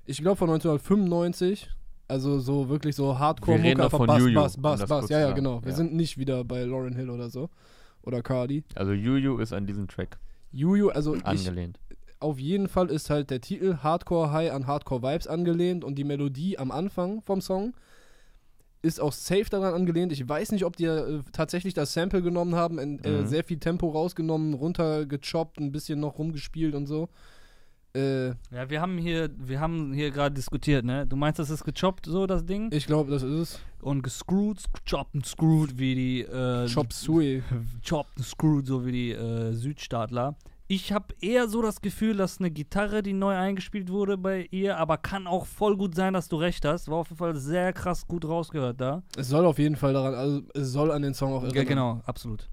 Ich glaube von 1995. Also so wirklich so Hardcore Mucke, doch von Bass, Juju, Bass, um Bass, das Bass. Ja, ja, genau. Wir Ja. sind nicht wieder bei Lauren Hill oder so. Oder Cardi. Also Juju ist an diesem Track Juju, also ich, angelehnt. auf jeden Fall ist halt der Titel Hardcore High an Hardcore Vibes angelehnt und die Melodie am Anfang vom Song ist auch safe daran angelehnt. Ich weiß nicht, ob die äh, tatsächlich das Sample genommen haben, in, äh, Mhm. sehr viel Tempo rausgenommen, runtergechoppt, ein bisschen noch rumgespielt und so. Äh, Ja, wir haben hier, wir haben hier gerade diskutiert, ne? Du meinst, das ist gechoppt, so das Ding? ich glaube, das ist es. Und gescrewt, chopped und screwed, wie die äh, Chop Suey. chopped und screwed, so wie die äh, Südstaatler. Ich habe eher so das Gefühl, dass eine Gitarre, die neu eingespielt wurde bei ihr, aber kann auch voll gut sein, dass du recht hast. War auf jeden Fall sehr krass gut rausgehört da. Es soll auf jeden Fall daran, also es soll an den Song auch Ja, erinnern. genau, absolut.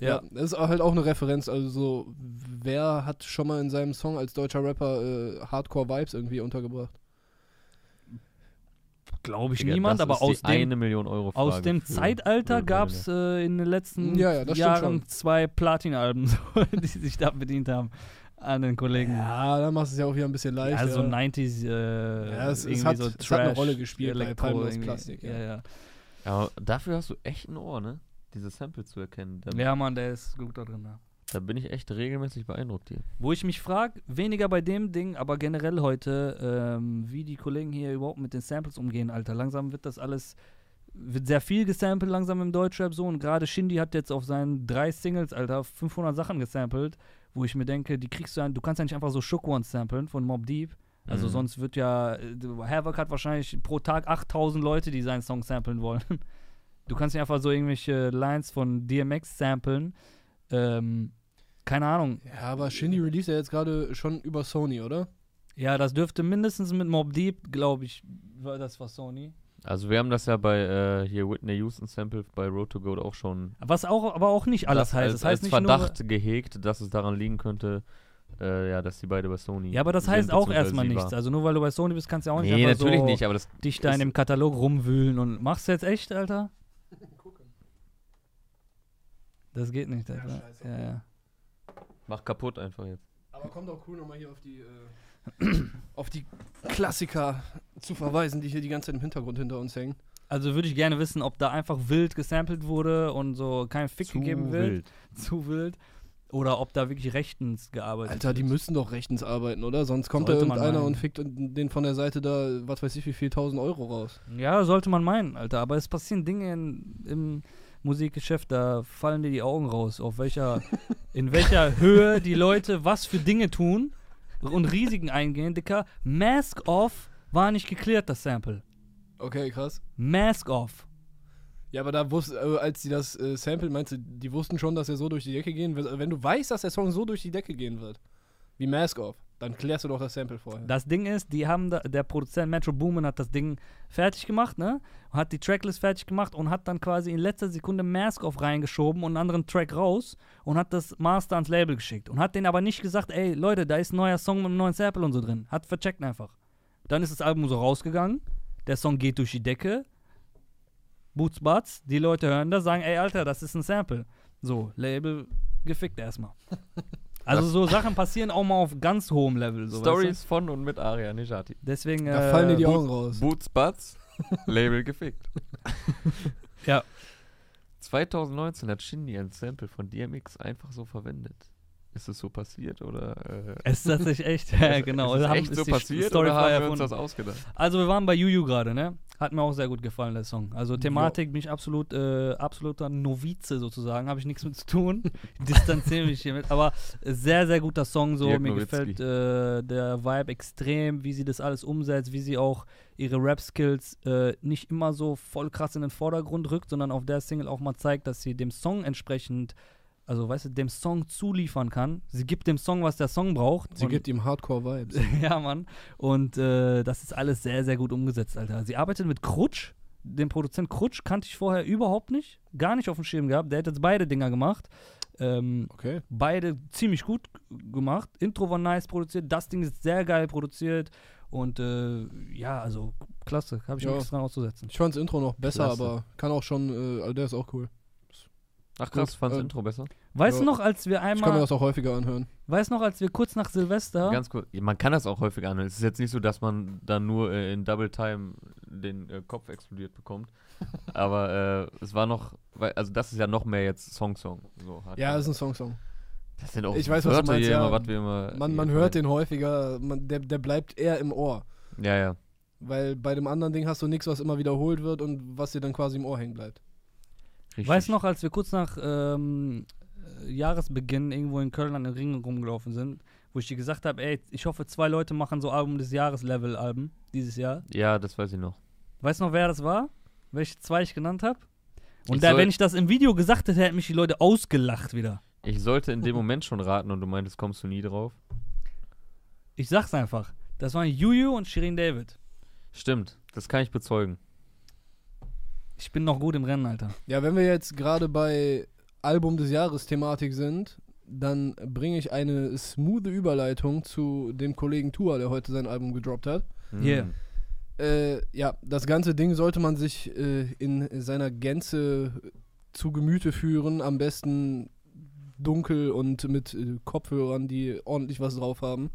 Ja, das ist halt auch eine Referenz. Also, so, wer hat schon mal in seinem Song als deutscher Rapper äh, Hardcore-Vibes irgendwie untergebracht? Glaube ich Digga, niemand, aber aus dem, eine Million Euro Frage aus dem Zeitalter gab es äh, in den letzten Ja, ja, Jahren schon. zwei Platin-Alben, so, die sich da bedient haben an den Kollegen. Ja, dann machst du es ja auch wieder ein bisschen leichter. Also 90s, äh, Ja, es- es irgendwie hat- so es hat eine Trash, Rolle gespielt bei Elektro irgendwie. Plastik, ja. Ja, ja. Aber dafür hast du echt ein Ohr, ne? Diese Sample zu erkennen. Da, ja, Mann, der ist gut da drin. Ja. Da bin ich echt regelmäßig beeindruckt hier. Wo ich mich frage, weniger bei dem Ding, aber generell heute, ähm, wie die Kollegen hier überhaupt mit den Samples umgehen, Alter. Langsam wird das alles, wird sehr viel gesampelt langsam im Deutschrap so und gerade Shindy hat jetzt auf seinen drei Singles, Alter, 500 Sachen gesampelt, wo ich mir denke, die kriegst du ja, du kannst ja nicht einfach so Shook Ones samplen von Mob Deep. Also Mhm. sonst wird ja, äh, Havoc hat wahrscheinlich pro Tag 8000 Leute, die seinen Song samplen wollen. Du kannst nicht einfach so irgendwelche Lines von DMX samplen. Ähm, keine Ahnung, Ja, aber Shindy release ja jetzt gerade schon über Sony, oder? Ja, das dürfte mindestens mit Mob Deep, glaube ich, war das war Sony. Also wir haben das ja bei äh, hier Whitney Houston Sample bei Road to Goat auch schon Was auch, aber auch nicht alles das heißt. als, Das heißt als nicht Verdacht gehegt, dass es daran liegen könnte, äh, ja, dass die beide bei Sony nur. Ja, aber das sind, heißt auch erstmal nichts. Also nur weil du bei Sony bist, kannst du ja auch nicht Nee, einfach natürlich so nicht, aber das dich da in dem Katalog rumwühlen und machst du jetzt echt, Alter? Das geht nicht, Alter. scheiße, Ja, okay. ja. macht kaputt einfach jetzt. Aber kommt auch cool, nochmal hier auf die, äh, auf die Klassiker zu verweisen, die hier die ganze Zeit im Hintergrund hinter uns hängen. Also würde ich gerne wissen, ob da einfach wild gesampelt wurde und so kein Fick gegeben wird. Zu wild. Oder ob da wirklich rechtens gearbeitet Alter, die wird. müssen doch rechtens arbeiten, oder? Sonst kommt Sollte da irgendeiner und fickt den von der Seite da, was weiß ich, wie viel tausend Euro raus. Ja, sollte man meinen, Alter. Aber es passieren Dinge in, im Musikgeschäft, da fallen dir die Augen raus, auf welcher, in welcher Höhe die Leute was für Dinge tun und Risiken eingehen. Dicker, Mask Off war nicht geklärt, das Sample. Okay, krass. Mask Off. Ja, aber da wusste, äh, als sie das äh, Sample meinst du, die wussten schon, dass er so durch die Decke gehen wird. Wenn du weißt, dass der Song so durch die Decke gehen wird, wie Mask Off, dann klärst du doch das Sample vorher. Das Ding ist, die haben da, der Produzent Metro Boomin hat das Ding fertig gemacht, ne? Hat die Tracklist fertig gemacht und hat dann quasi in letzter Sekunde Mask Off reingeschoben und einen anderen Track raus und hat das Master ans Label geschickt und hat denen aber nicht gesagt, ey Leute, da ist ein neuer Song mit einem neuen Sample und so drin. Hat vercheckt einfach. Dann ist das Album so rausgegangen, der Song geht durch die Decke, Boots Butts, die Leute hören das, sagen, ey Alter, das ist ein Sample. So, Label gefickt erstmal. Also so Sachen passieren auch mal auf ganz hohem Level. So, weißt du? Stories von und mit Aria Nejati. Deswegen. Da äh, fallen dir die Boot- Augen raus. Boots Butts, Label gefickt. Ja. 2019 hat Shindy ein Sample von DMX einfach so verwendet. Ist es so passiert oder? Äh, Es ist tatsächlich echt. ja, genau. Ist es Haben- echt ist so passiert Story oder haben wir uns das ausgedacht? Also wir waren bei Juju gerade, ne? Hat mir auch sehr gut gefallen, der Song. Also Thematik bin ich absolut, äh, absoluter Novize sozusagen, habe ich nichts mit zu tun. Distanziere mich hiermit. Aber sehr, sehr guter Song so. Dirk mir Nowitzki. gefällt äh, der Vibe extrem, wie sie das alles umsetzt, wie sie auch ihre Rap-Skills äh, nicht immer so voll krass in den Vordergrund rückt, sondern auf der Single auch mal zeigt, dass sie dem Song entsprechend, also weißt du, dem Song zuliefern kann. Sie gibt dem Song, was der Song braucht. Sie gibt ihm Hardcore-Vibes. ja, Mann. Und äh, das ist alles sehr, sehr gut umgesetzt, Alter. Sie arbeitet mit Krutsch. Den Produzent Krutsch kannte ich vorher überhaupt nicht. Gar nicht auf dem Schirm gehabt. Der hat jetzt beide Dinger gemacht. Ähm, Okay. beide ziemlich gut gemacht. Intro war nice produziert. Das Ding ist sehr geil produziert. Und äh, ja, also klasse. Habe ich Ja. nichts dran auszusetzen. Ich fand das Intro noch besser, Klasse. aber kann auch schon, äh, also der ist auch cool. Ach krass, Gut, fand's äh, Intro besser? Weißt du Ja. noch, als wir Ich kann mir einmal, das auch häufiger anhören. weißt noch, als wir kurz nach Silvester, Ganz kurz, man kann das auch häufig anhören. Es ist jetzt nicht so, dass man dann nur äh, in Double Time den äh, Kopf explodiert bekommt. Aber äh, es war noch, weil, also das ist ja noch mehr jetzt Song-Song. So, Ja, das ist ein Song-Song. das sind auch ich weiß, was du meinst, hier ja. immer, was wir immer. Man, man hört den häufiger, man, der, der bleibt eher im Ohr. Ja, ja. Weil bei dem anderen Ding hast du nichts, was immer wiederholt wird und was dir dann quasi im Ohr hängen bleibt. Richtig. Weißt du noch, als wir kurz nach ähm, äh, Jahresbeginn irgendwo in Köln an den Ringen rumgelaufen sind, wo ich dir gesagt habe, ey, ich hoffe, zwei Leute machen so Album des Jahres Level-Alben dieses Jahr. Ja, das weiß ich noch. Weißt du noch, wer das war? Welche zwei ich genannt habe? Und Ich da, wenn ich das im Video gesagt hätte, hätten mich die Leute ausgelacht wieder. Ich sollte in dem Moment schon raten und du meintest, kommst du nie drauf. Ich sag's einfach. Das waren Juju und Shirin David. Stimmt, das kann ich bezeugen. Ich bin noch gut im Rennen, Alter. Ja, wenn wir jetzt gerade bei Album des Jahres Thematik sind, dann bringe ich eine smooth Überleitung zu dem Kollegen Tua, der heute sein Album gedroppt hat. Yeah. Äh, ja, das ganze Ding sollte man sich äh, in seiner Gänze zu Gemüte führen. Am besten dunkel und mit äh, Kopfhörern, die ordentlich was drauf haben.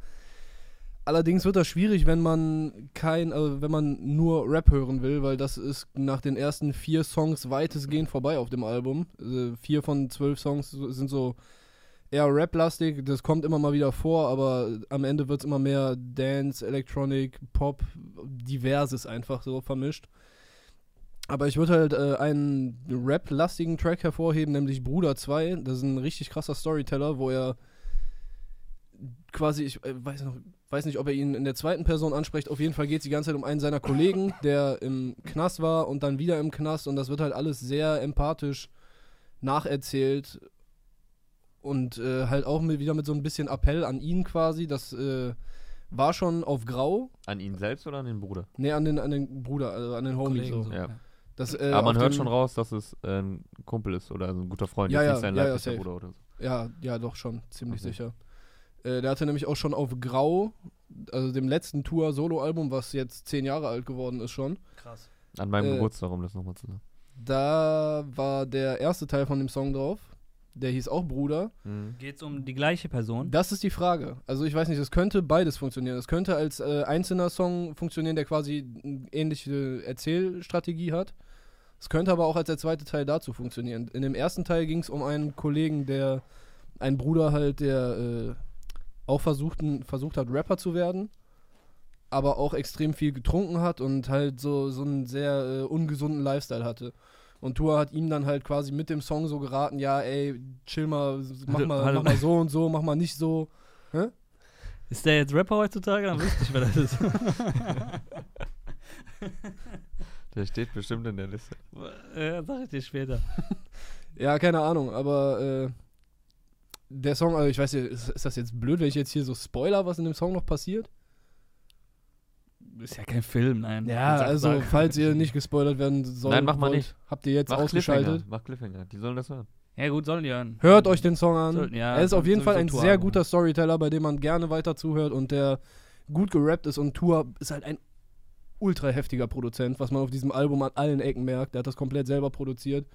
Allerdings wird das schwierig, wenn man kein, also wenn man nur Rap hören will, weil das ist nach den ersten vier Songs weitestgehend vorbei auf dem Album. Also vier von zwölf Songs sind so eher Rap-lastig, das kommt immer mal wieder vor, aber am Ende wird es immer mehr Dance, Electronic, Pop, diverses einfach so vermischt. Aber ich würde halt äh, einen Rap-lastigen Track hervorheben, nämlich Bruder 2. Das ist ein richtig krasser Storyteller, wo er quasi, ich äh, weiß, noch, weiß nicht, ob er ihn in der zweiten Person anspricht. Auf jeden Fall geht es die ganze Zeit um einen seiner Kollegen, der im Knast war und dann wieder im Knast. Und das wird halt alles sehr empathisch nacherzählt und äh, halt auch mit, wieder mit so ein bisschen Appell an ihn quasi. Das äh, war schon auf Grau. An ihn selbst oder an den Bruder? Nee, an den, an den Bruder, also an den Homie so. so. Ja. Das, äh, Aber man hört schon raus, dass es äh, ein Kumpel ist oder ein guter Freund, Ja, ja, nicht sein ja, ja. Bruder oder so. Ja, ja, doch schon, ziemlich Okay. sicher. Äh, der hatte nämlich auch schon auf Grau, also dem letzten Tour-Solo-Album, was jetzt zehn Jahre alt geworden ist schon. Krass. An meinem Äh, Geburtstag, um das nochmal zu sagen. Da war der erste Teil von dem Song drauf. Der hieß auch Bruder. Mhm. Geht's um die gleiche Person? Das ist die Frage. Also ich weiß nicht, es könnte beides funktionieren. Es könnte als äh, einzelner Song funktionieren, der quasi eine ähnliche Erzählstrategie hat. Es könnte aber auch als der zweite Teil dazu funktionieren. In dem ersten Teil ging es um einen Kollegen, der, einen Bruder halt, der äh, auch versuchten, versucht hat, Rapper zu werden, aber auch extrem viel getrunken hat und halt so, so einen sehr äh, ungesunden Lifestyle hatte. Und Tua hat ihm dann halt quasi mit dem Song so geraten, ja, ey, chill mal, mach mal, hallo. mach mal so und so, mach mal nicht so. Ist der jetzt Rapper heutzutage? Dann wüsste ich, wer das ist. Der steht bestimmt in der Liste. ja, sag ich dir später. Ja, keine Ahnung, aber äh, der Song, also ich weiß nicht, ist, ist das jetzt blöd, wenn ich jetzt hier so spoiler, was in dem Song noch passiert? Ist ja kein Film, nein. Ja, also sag. falls ihr nicht gespoilert werden sollt, Nein, mach mal wollt, nicht. habt ihr jetzt Mach ausgeschaltet. Cliffhanger, mach Cliffhanger. Die sollen das hören. Ja, gut, sollen die hören. Hört euch den Song an. Sollten- ja, er ist auf jeden Fall ein sowieso sehr guter Storyteller, bei dem man gerne weiter zuhört und der gut gerappt ist und Tour ist halt ein ultra heftiger Produzent, was man auf diesem Album an allen Ecken merkt. Der hat das komplett selber produziert.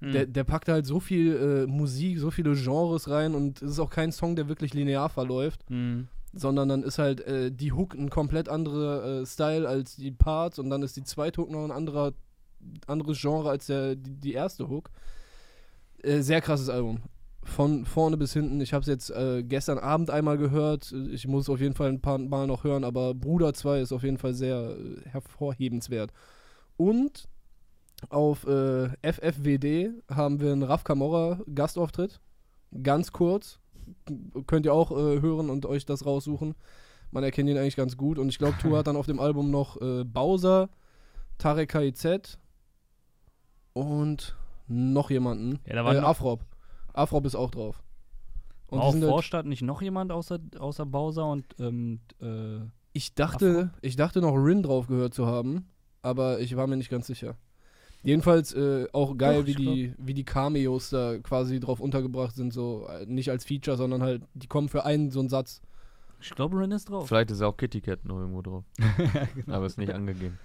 Hm. Der, der packt halt so viel äh, Musik, so viele Genres rein und es ist auch kein Song, der wirklich linear verläuft, Hm. sondern dann ist halt äh, die Hook ein komplett anderer äh, Style als die Parts und dann ist die zweite Hook noch ein anderer, anderes Genre als der, die, die erste Hook. Äh, sehr krasses Album. Von vorne bis hinten. Ich habe es jetzt äh, gestern Abend einmal gehört. Ich muss es auf jeden Fall ein paar Mal noch hören, aber Bruder 2 ist auf jeden Fall sehr äh, hervorhebenswert. Und auf äh, FFWD haben wir einen Raf Camorra Gastauftritt. Ganz kurz. Könnt ihr auch äh, hören und euch das raussuchen. Man erkennt ihn eigentlich ganz gut. Und ich glaube, Tour hat dann auf dem Album noch äh, Bowser, Tarek KIZ und noch jemanden. Ja, da war äh, noch- Afrop. Afrop ist auch drauf. Und War auf halt- Vorstadt nicht noch jemand außer, außer Bowser und ähm, äh, Ich dachte, ich dachte noch Rin drauf gehört zu haben, aber ich war mir nicht ganz sicher. Jedenfalls äh, auch geil, Doch, wie, die, wie die Cameos da quasi drauf untergebracht sind, so äh, nicht als Feature, sondern halt, die kommen für einen so einen Satz. ich glaube, Ren ist drauf. Vielleicht ist auch Kitty Cat noch irgendwo drauf. Genau. Aber ist nicht angegeben.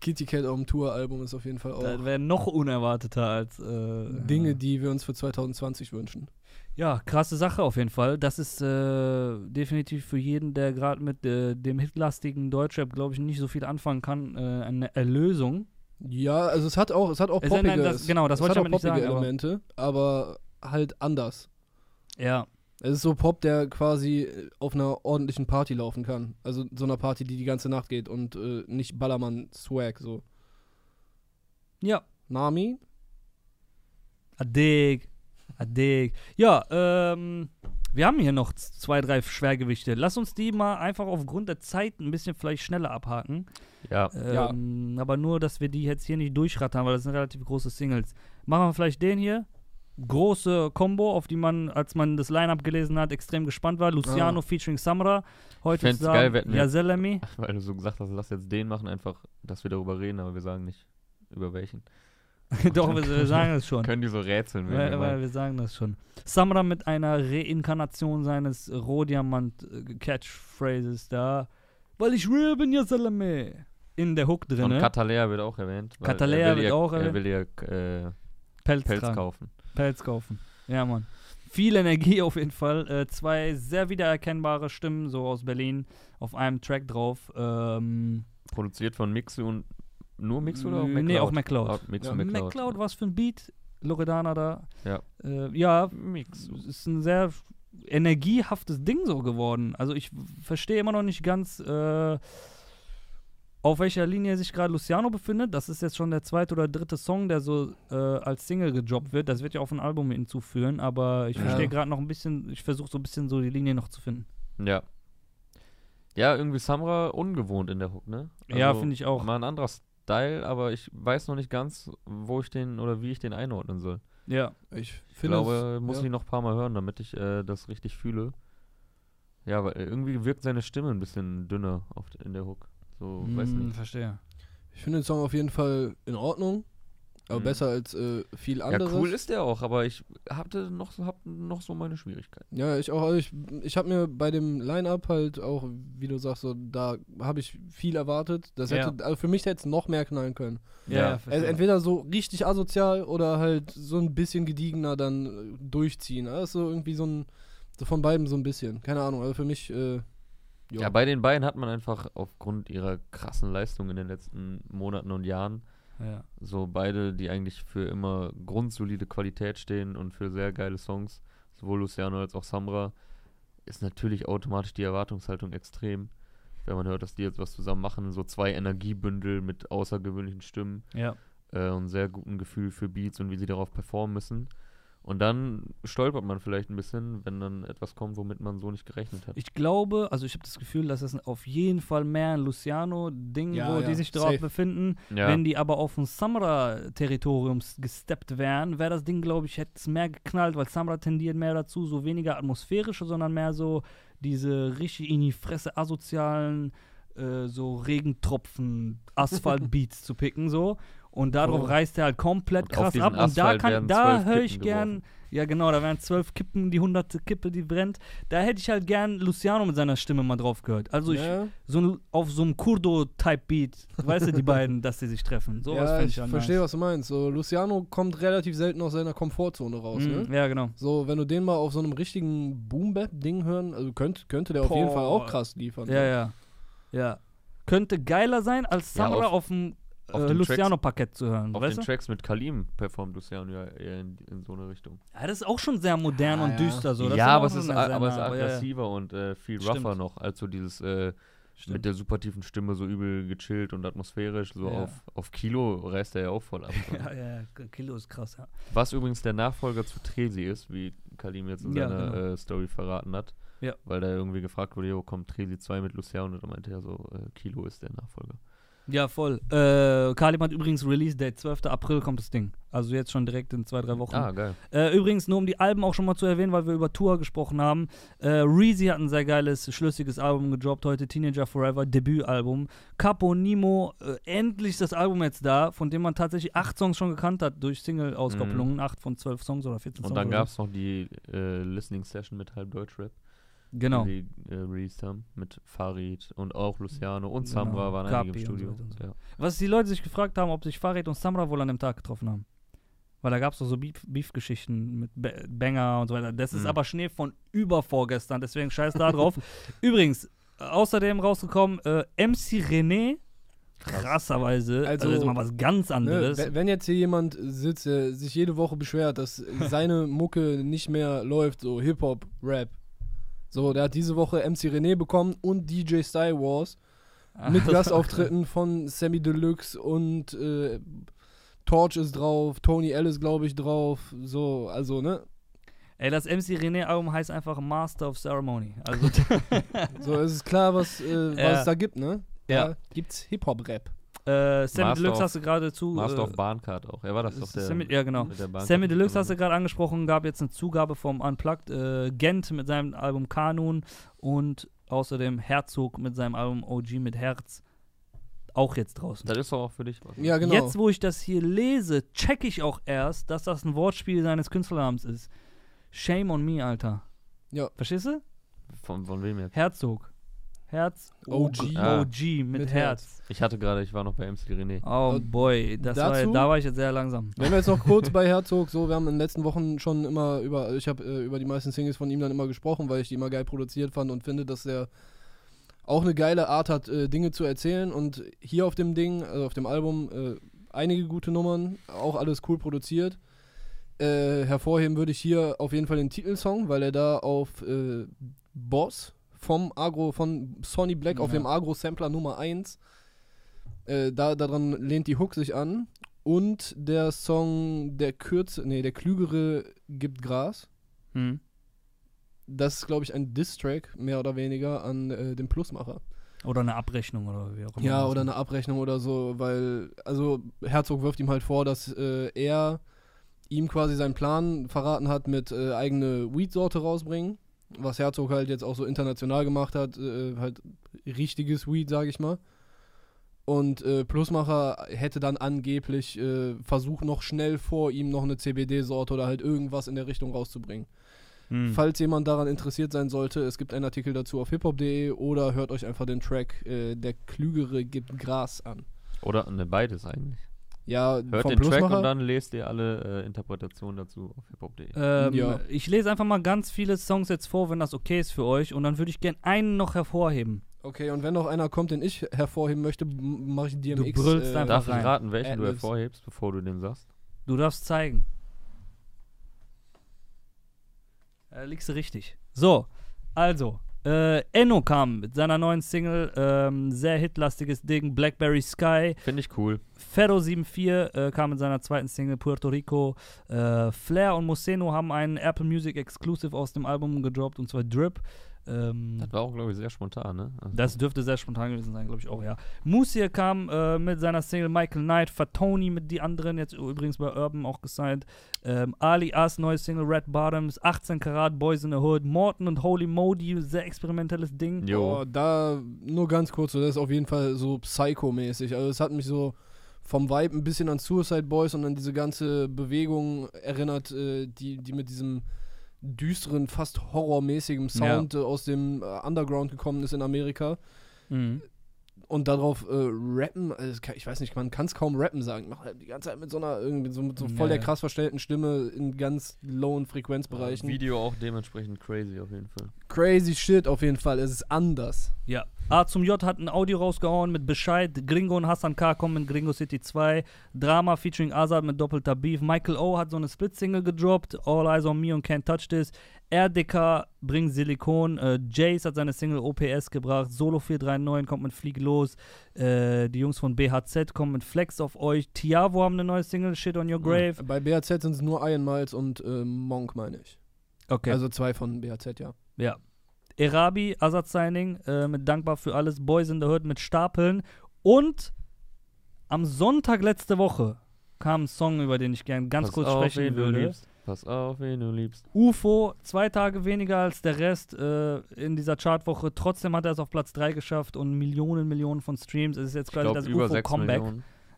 Kitty Cat auf dem Tour-Album ist auf jeden Fall auch Das wäre noch unerwarteter als äh, Dinge, die wir uns für 2020 wünschen. Ja, krasse Sache auf jeden Fall. Das ist äh, definitiv für jeden, der gerade mit äh, dem hitlastigen Deutschrap, glaube ich, nicht so viel anfangen kann, äh, eine Erlösung. Ja, also es hat auch, es hat auch poppige, halt das- genau, das es wollte hat ich auch damit sagen, aber- Elemente, aber halt anders. Ja. Es ist so Pop, der quasi auf einer ordentlichen Party laufen kann. Also so einer Party, die die ganze Nacht geht und äh, nicht Ballermann-Swag so. Ja. Nami? Adig. Adig. Ja, ähm, wir haben hier noch zwei, drei Schwergewichte. Lass uns die mal einfach aufgrund der Zeit ein bisschen vielleicht schneller abhaken. Ja. Ja. Ähm, Aber nur, dass wir die jetzt hier nicht durchrattern, weil das sind relativ große Singles. Machen wir vielleicht den hier? große Combo, auf die man, als man das Line-Up gelesen hat, extrem gespannt war. Luciano Ah. featuring Samra. Heute fänd's sagen, geil, ja, Selemi. Weil du so gesagt hast, lass jetzt den machen, einfach, dass wir darüber reden, aber wir sagen nicht, über welchen. Doch, wir, wir sagen das schon. Können die so rätseln, wenn Weil, wir weil wir sagen das schon. Samra mit einer Reinkarnation seines Rohdiamant-Catchphrases da. Weil ich real bin, ja Salame. In der Hook Und drin. Katalea wird auch erwähnt. Katalea er wird ihr, auch Er erwähnt. will ihr äh, Pelz, Pelz kaufen. Pelz kaufen. Ja, Mann. Viel Energie auf jeden Fall. Äh, zwei sehr wiedererkennbare Stimmen, so aus Berlin, auf einem Track drauf. Ähm, Produziert von Mixu und nur Mixu oder auch McCloud? Nee, auch McCloud. Ah, Mixu Ja, und McCloud. McCloud, was für ein Beat. Loredana da. Ja. Äh, ja, Mixu. es ist ein sehr energiehaftes Ding so geworden. Also ich verstehe immer noch nicht ganz, äh, auf welcher Linie sich gerade Luciano befindet. Das ist jetzt schon der zweite oder dritte Song, der so äh, als Single gejobbt wird. Das wird ja auf ein Album hinzuführen, aber ich Ja. verstehe gerade noch ein bisschen, ich versuche so ein bisschen so die Linie noch zu finden. Ja. Ja, irgendwie Samra ungewohnt in der Hook, ne? Ja, finde ich auch. Mal ein anderer Style, aber ich weiß noch nicht ganz, wo ich den oder wie ich den einordnen soll. Ja. Ich Ich finde glaube, es- muss ja. ich noch ein paar Mal hören, damit ich äh, das richtig fühle. Ja, weil irgendwie wirkt seine Stimme ein bisschen dünner auf, in der Hook. So, weiß Hm, nicht. verstehe. Ich finde den Song auf jeden Fall in Ordnung, aber Mhm. besser als äh, viel Ja, anderes. cool ist der auch, aber ich hatte noch, so- hab noch so meine Schwierigkeiten. Ja, ich auch. Also ich ich habe mir bei dem Line-Up halt auch, wie du sagst, so, da habe ich viel erwartet. Das Ja. hätte, also für mich hätte es noch mehr knallen können. Ja, Ja. ja, Also entweder so richtig asozial oder halt so ein bisschen gediegener dann äh, durchziehen. Das ist so irgendwie so ein, so von beiden so ein bisschen. Keine Ahnung, also für mich, äh, Ja, bei den beiden hat man einfach aufgrund ihrer krassen Leistung in den letzten Monaten und Jahren ja. so beide, die eigentlich für immer grundsolide Qualität stehen und für sehr geile Songs, sowohl Luciano als auch Samra, ist natürlich automatisch die Erwartungshaltung extrem, wenn man hört, dass die jetzt was zusammen machen, so zwei Energiebündel mit außergewöhnlichen Stimmen ja. äh, und sehr gutem Gefühl für Beats und wie sie darauf performen müssen. Und dann stolpert man vielleicht ein bisschen, wenn dann etwas kommt, womit man so nicht gerechnet hat. Ich glaube, also ich habe das Gefühl, dass das auf jeden Fall mehr ein Luciano-Ding, Ja, wo ja, die sich drauf safe. befinden. ja, Wenn die aber auf ein Samra-Territorium gesteppt wären, wäre das Ding, glaube ich, hätte es mehr geknallt, weil Samra tendiert mehr dazu, so weniger atmosphärische, sondern mehr so diese richtig in die Fresse asozialen, äh, so Regentropfen, Asphalt-Beats zu picken, so. Und darauf Oh. reißt er halt komplett krass ab. Und da Asphalt kann, werden da höre ich Kippen gern, geworfen. ja genau, da wären zwölf Kippen, die hunderte Kippe, die brennt. Da hätte ich halt gern Luciano mit seiner Stimme mal drauf gehört. Also ich, ja, so ein, auf so einem Kurdo-Type-Beat, weißt du, die beiden, dass sie sich treffen. Sowas ja fände ich ich halt verstehe, nice. was du meinst. So, Luciano kommt relativ selten aus seiner Komfortzone raus, Mhm, ne? Ja, genau. So, wenn du den mal auf so einem richtigen Boom-Bap-Ding hören, also könnt, könnte der auf jeden Boah. Fall auch krass liefern. Ja, ja. Ja. Könnte geiler sein, als Ja, Samra auf- auf dem auf äh, den Luciano-Parkett zu hören. Auf weißt den du? Tracks mit Kalim performt Luciano ja eher in, in so eine Richtung. Ja, das ist auch schon sehr modern Ah, und ja. düster. So. Das ja, auch aber es, schon ist, aber es ist nah, ja, ja. aggressiver und äh, viel Stimmt. rougher noch, als so dieses äh, mit der super tiefen Stimme so übel gechillt und atmosphärisch. So Ja. auf, auf Kilo reißt er ja auch voll ab. Ja, ja, ja, Kilo ist krass, ja. Was übrigens der Nachfolger zu Tresi ist, wie Kalim jetzt in Ja, seiner genau. äh, Story verraten hat. Ja. Weil da irgendwie gefragt wurde, jo, kommt Tresi 2 mit Luciano? Und da meinte er so, äh, Kilo ist der Nachfolger. Ja, voll. Äh, Kalim hat übrigens Release-Date, 12. April kommt das Ding. Also jetzt schon direkt in zwei, drei Wochen. Ah, geil. Äh, übrigens, nur um die Alben auch schon mal zu erwähnen, weil wir über Tour gesprochen haben. Äh, Reezy hat ein sehr geiles, schlüssiges Album gedroppt heute, Teenager Forever, Debütalbum. Capo Nimo, äh, endlich das Album jetzt da, von dem man tatsächlich acht Songs schon gekannt hat durch Single-Auskopplungen. Acht von zwölf Songs oder 14 Und Songs. dann oder gab es noch die äh, Listening Session mit Halb Deutschrap. Genau. die äh, released haben. Mit Farid und auch Luciano und Genau. Samra waren Kapi einige im und so Studio. und so. ja. Was die Leute sich gefragt haben, ob sich Farid und Samra wohl an dem Tag getroffen haben. Weil da gab es doch so Beef- Beef-Geschichten mit ba Banger und so weiter. Das ist Mhm. aber Schnee von übervorgestern, deswegen scheiß da drauf. Übrigens, äh, außerdem rausgekommen, äh, MC René, krasserweise, also, Also, das ist mal was ganz Ne, anderes. wenn wenn jetzt hier jemand sitzt, der sich jede Woche beschwert, dass seine Mucke nicht mehr läuft, so Hip-Hop, Rap. So, der hat diese Woche MC René bekommen und DJ Style Wars mit Gastauftritten von Sammy Deluxe und äh, Torch ist drauf, Tony Ellis, glaube ich, drauf. So, also, ne? Ey, das MC René-Album heißt einfach Master of Ceremony. Also, So, es ist klar, was, äh, was Ja. es da gibt, ne? Ja. Da gibt's Hip-Hop-Rap. Äh, Sammy Master Deluxe of- hast du gerade zu. Master äh, of Bahncard auch. Er war das doch der. Sammy, ja, genau. Sammy Deluxe hast du gerade angesprochen, gab jetzt eine Zugabe vom Unplugged. Äh, Gent mit seinem Album Kanun und außerdem Herzog mit seinem Album OG mit Herz. Auch jetzt draußen. Das ist doch auch für dich was. Ja, genau. Jetzt, wo ich das hier lese, check ich auch erst, dass das ein Wortspiel seines Künstlernamens ist. Shame on me, Alter. Ja. Verstehst du? Von, von wem jetzt? Herzog. Herz. OG. Ah. OG mit, Mit Herz. Ich hatte gerade, ich war noch bei MC René. Oh boy, das war, dazu- da war ich jetzt sehr langsam. Wenn wir jetzt noch kurz bei Herzog, so, wir haben in den letzten Wochen schon immer über, ich habe äh, über die meisten Singles von ihm dann immer gesprochen, weil ich die immer geil produziert fand und finde, dass er auch eine geile Art hat, äh, Dinge zu erzählen und hier auf dem Ding, also auf dem Album, äh, einige gute Nummern, auch alles cool produziert. Äh, hervorheben würde ich hier auf jeden Fall den Titelsong, weil er da auf äh, Boss vom Agro, von Sonny Black auf Ja. dem Agro-Sampler Nummer 1, äh, da, daran lehnt die Hook sich an. Und der Song Der Kürze, nee, der Klügere gibt Gras. Hm. Das ist, glaube ich, ein Diss-Track, mehr oder weniger, an äh, den Plusmacher. Oder eine Abrechnung oder wie auch immer. Ja, oder eine Abrechnung oder so, weil, also Herzog wirft ihm halt vor, dass äh, er ihm quasi seinen Plan verraten hat mit äh, eigene Weed-Sorte rausbringen, was Herzog halt jetzt auch so international gemacht hat, äh, halt richtiges Weed, sage ich mal. Und äh, Plusmacher hätte dann angeblich äh, versucht, noch schnell vor ihm noch eine CBD-Sorte oder halt irgendwas in der Richtung rauszubringen. Hm. Falls jemand daran interessiert sein sollte, es gibt einen Artikel dazu auf hiphop.de oder hört euch einfach den Track äh, Der Klügere gibt Gras an. Oder ne, beides eigentlich. Ja, Hört vom den Track Plusmacher. und dann lest ihr alle äh, Interpretationen dazu auf hiphop.de. Ähm, Ja. Ich lese einfach mal ganz viele Songs jetzt vor, wenn das okay ist für euch. Und dann würde ich gerne einen noch hervorheben. Okay, und wenn noch einer kommt, den ich hervorheben möchte, mache ich DMX. brüllst äh, einfach. Darf ich raten, welchen du Adlibs. hervorhebst, bevor du den sagst? Du darfst zeigen. Da liegst du richtig. So, also. Äh, Enno kam mit seiner neuen Single, ähm, sehr hitlastiges Ding, Blackberry Sky. Finde ich cool. Ferro74 äh, kam mit seiner zweiten Single Puerto Rico. Äh, Flair und Moseno haben einen Apple Music Exclusive aus dem Album gedroppt, und zwar Drip. Ähm, Das war auch, glaube ich, sehr spontan, ne? Also, das dürfte sehr spontan gewesen sein, glaube ich auch, ja. Musir kam äh, mit seiner Single Michael Knight, Fatoni mit die anderen, jetzt übrigens bei Urban auch gesigned. Ähm, Ali As, neue Single Red Bottoms, 18 Karat, Boys in the Hood, Morton und Holy Modi, sehr experimentelles Ding. jo. Oh, da nur ganz kurz, so, das ist auf jeden Fall so Psycho-mäßig. Also es hat mich so vom Vibe ein bisschen an Suicide Boys und an diese ganze Bewegung erinnert, äh, die, die mit diesem düsteren, fast horrormäßigen Sound äh, aus dem äh, Underground gekommen ist in Amerika. Mhm. Und darauf äh, rappen, also ich weiß nicht, man kann es kaum rappen sagen. Macht halt die ganze Zeit mit so einer, irgendwie so, mit so voll Ja, der ja. krass verstellten Stimme in ganz lowen Frequenzbereichen. Video auch dementsprechend crazy auf jeden Fall. Crazy shit auf jeden Fall. Es ist anders. Ja. A zum J hat ein Audio rausgehauen mit Bescheid. Gringo und Hassan K. kommen mit Gringo City 2. Drama featuring Azad mit doppelter Beef. Michael O. hat so eine Split-Single gedroppt. All Eyes on Me und Can't Touch This. RDK bringt Silikon. Äh, Jace hat seine Single OPS gebracht. Solo 439 kommt mit Flieg los. Äh, die Jungs von BHZ kommen mit Flex auf euch. Tiavo haben eine neue Single, Shit on Your Grave. Bei BAZ sind es nur Iron Miles und äh, Monk, meine ich. Okay. Also zwei von BAZ, ja. Ja. Erabi, Azad Signing, äh, mit Dankbar für alles, Boys in the Hood mit Stapeln. Und am Sonntag letzte Woche kam ein Song, über den ich gerne ganz Pass kurz auf, sprechen würde. liebst. Pass auf, wen du liebst. UFO, zwei Tage weniger als der Rest äh, in dieser Chartwoche. Trotzdem hat er es auf Platz 3 geschafft und Millionen, Millionen von Streams. Es ist jetzt quasi glaube, das über 6 UFO-Comeback.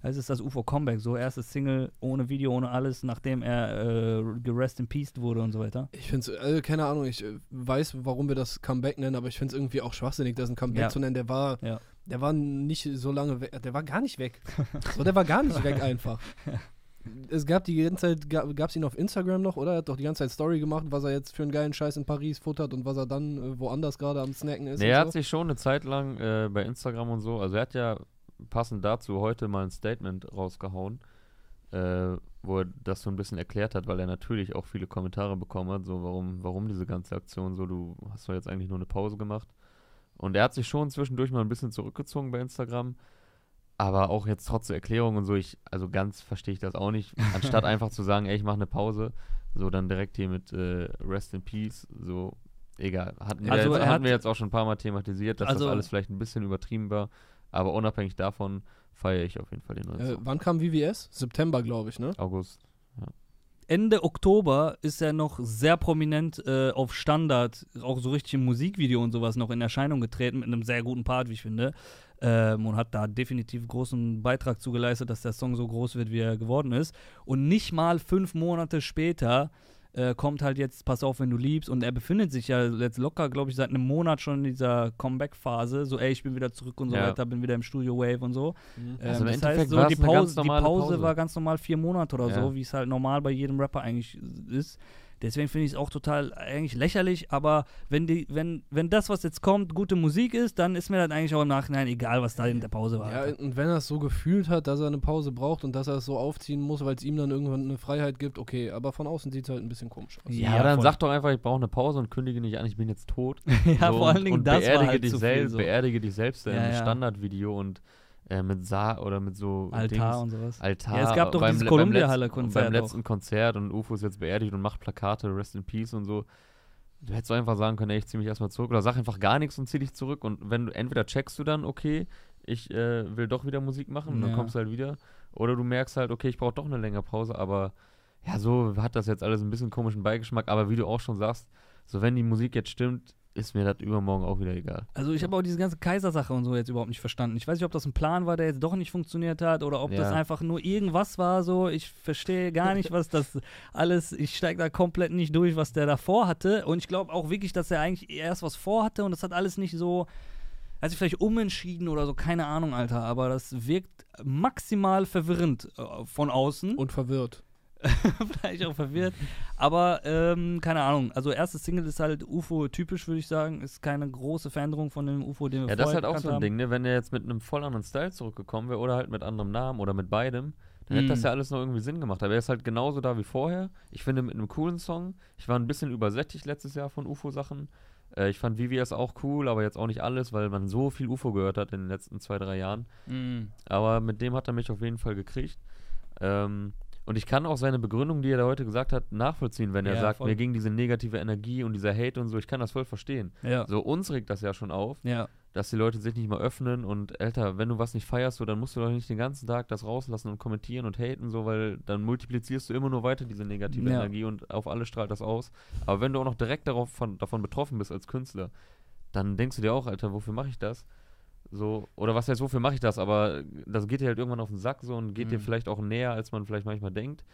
Es ist das UFO-Comeback. So, erste Single ohne Video, ohne alles, nachdem er äh, gerest in Peace wurde und so weiter. Ich finde es, also keine Ahnung, ich äh, weiß, warum wir das Comeback nennen, aber ich finde es irgendwie auch schwachsinnig, das ein Comeback Ja. zu nennen. Der war, Ja. der war nicht so lange weg, der war gar nicht weg. so, der war gar nicht weg einfach. Es gab die ganze Zeit, gab es ihn auf Instagram noch, oder? Er hat doch die ganze Zeit Story gemacht, was er jetzt für einen geilen Scheiß in Paris futtert und was er dann äh, woanders gerade am Snacken ist. Nee, er hat so. sich schon eine Zeit lang äh, bei Instagram und so, also er hat ja passend dazu heute mal ein Statement rausgehauen, äh, wo er das so ein bisschen erklärt hat, weil er natürlich auch viele Kommentare bekommen hat, so warum, warum diese ganze Aktion so, du hast doch jetzt eigentlich nur eine Pause gemacht. Und er hat sich schon zwischendurch mal ein bisschen zurückgezogen bei Instagram, aber auch jetzt trotz der Erklärung und so, ich, also ganz verstehe ich das auch nicht. Anstatt einfach zu sagen, ey, ich mache eine Pause, so dann direkt hier mit äh, Rest in Peace, so egal. Hatten wir, Also jetzt, er hatten hat- wir jetzt auch schon ein paar Mal thematisiert, dass Also- das alles vielleicht ein bisschen übertrieben war. Aber unabhängig davon feiere ich auf jeden Fall den neuen Äh, wann kam VVS? September, glaube ich, ne? August. Ende Oktober ist er noch sehr prominent äh, auf Standard, auch so richtig im Musikvideo und sowas noch in Erscheinung getreten, mit einem sehr guten Part, wie ich finde. Ähm, und hat da definitiv großen Beitrag zugeleistet, dass der Song so groß wird, wie er geworden ist. Und nicht mal fünf Monate später äh, kommt halt jetzt Pass auf, wenn du liebst. Und er befindet sich ja jetzt locker, glaube ich, seit einem Monat schon in dieser Comeback-Phase. So, ey, ich bin wieder zurück und so Ja. weiter, bin wieder im Studio Wave und so. Also Ähm, im das heißt, Endeffekt so war die Pause, die Pause, Pause. war ganz normal vier Monate oder Ja. so, wie es halt normal bei jedem Rapper eigentlich ist. Deswegen finde ich es auch total eigentlich lächerlich, aber wenn die, wenn, wenn das, was jetzt kommt, gute Musik ist, dann ist mir das eigentlich auch im Nachhinein egal, was da in der Pause war. Ja, und wenn er es so gefühlt hat, dass er eine Pause braucht und dass er es so aufziehen muss, weil es ihm dann irgendwann eine Freiheit gibt, okay, aber von außen sieht es halt ein bisschen komisch aus. Ja, Ja, dann voll. sag doch einfach, ich brauche eine Pause und kündige nicht an, ich bin jetzt tot. ja, So, vor allen und, Dingen und das beerdige war halt dich zu selbst, so. beerdige dich selbst in Ja, einem ja. Standardvideo und äh, mit Sa oder mit so Altar Dings, und sowas. Altar. Ja, es gab doch beim, dieses le- beim letzten- Columbia-Halle-Konzert Beim auch. letzten Konzert und UFO ist jetzt beerdigt und macht Plakate, Rest in Peace und so. Du hättest doch einfach sagen können, ey, ich zieh mich erstmal zurück oder sag einfach gar nichts und zieh dich zurück und wenn du entweder checkst du dann, okay, ich äh, will doch wieder Musik machen und dann Ja. kommst du halt wieder oder du merkst halt, okay, ich brauche doch eine längere Pause, aber ja, so hat das jetzt alles ein bisschen komischen Beigeschmack, aber wie du auch schon sagst, so wenn die Musik jetzt stimmt, ist mir das übermorgen auch wieder egal. Also ich habe auch diese ganze Kaisersache und so jetzt überhaupt nicht verstanden. Ich weiß nicht, ob das ein Plan war, der jetzt doch nicht funktioniert hat oder ob das Ja. einfach nur irgendwas war so. Ich verstehe gar nicht, was das alles, ich steige da komplett nicht durch, was der davor hatte. Und ich glaube auch wirklich, dass er eigentlich erst was vorhatte und das hat alles nicht so, er hat sich vielleicht umentschieden oder so, keine Ahnung, Alter. Aber das wirkt maximal verwirrend äh, von außen. Und verwirrt. vielleicht auch verwirrt. Aber ähm, keine Ahnung. Also erstes Single ist halt UFO-typisch, würde ich sagen. Ist keine große Veränderung von dem UFO, den wir Ja, das ist halt auch so ein haben. Ding, ne? Wenn er jetzt mit einem voll anderen Style zurückgekommen wäre oder halt mit anderem Namen oder mit beidem, dann hätte das Mhm. ja alles noch irgendwie Sinn gemacht. Aber er ist halt genauso da wie vorher. Ich finde mit einem coolen Song. Ich war ein bisschen übersättigt letztes Jahr von UFO-Sachen. Äh, ich fand VVS auch cool, aber jetzt auch nicht alles, weil man so viel UFO gehört hat in den letzten zwei, drei Jahren. Mhm. Aber mit dem hat er mich auf jeden Fall gekriegt. Ähm, und ich kann auch seine Begründung, die er da heute gesagt hat, nachvollziehen, wenn er Ja, sagt, voll. mir ging diese negative Energie und dieser Hate und so. Ich kann das voll verstehen. Ja. So, uns regt das ja schon auf Ja. dass die Leute sich nicht mal öffnen und Alter, wenn du was nicht feierst, so, dann musst du doch nicht den ganzen Tag das rauslassen und kommentieren und haten, so, weil dann multiplizierst du immer nur weiter diese negative. Energie und auf alle strahlt das aus. Aber wenn du auch noch direkt darauf von, davon betroffen bist als Künstler, dann denkst du dir auch, Alter, wofür mache ich das? So, oder was heißt, wofür mache ich das? Aber das geht dir halt irgendwann auf den Sack so und geht dir Mhm. vielleicht auch näher, als man vielleicht manchmal denkt.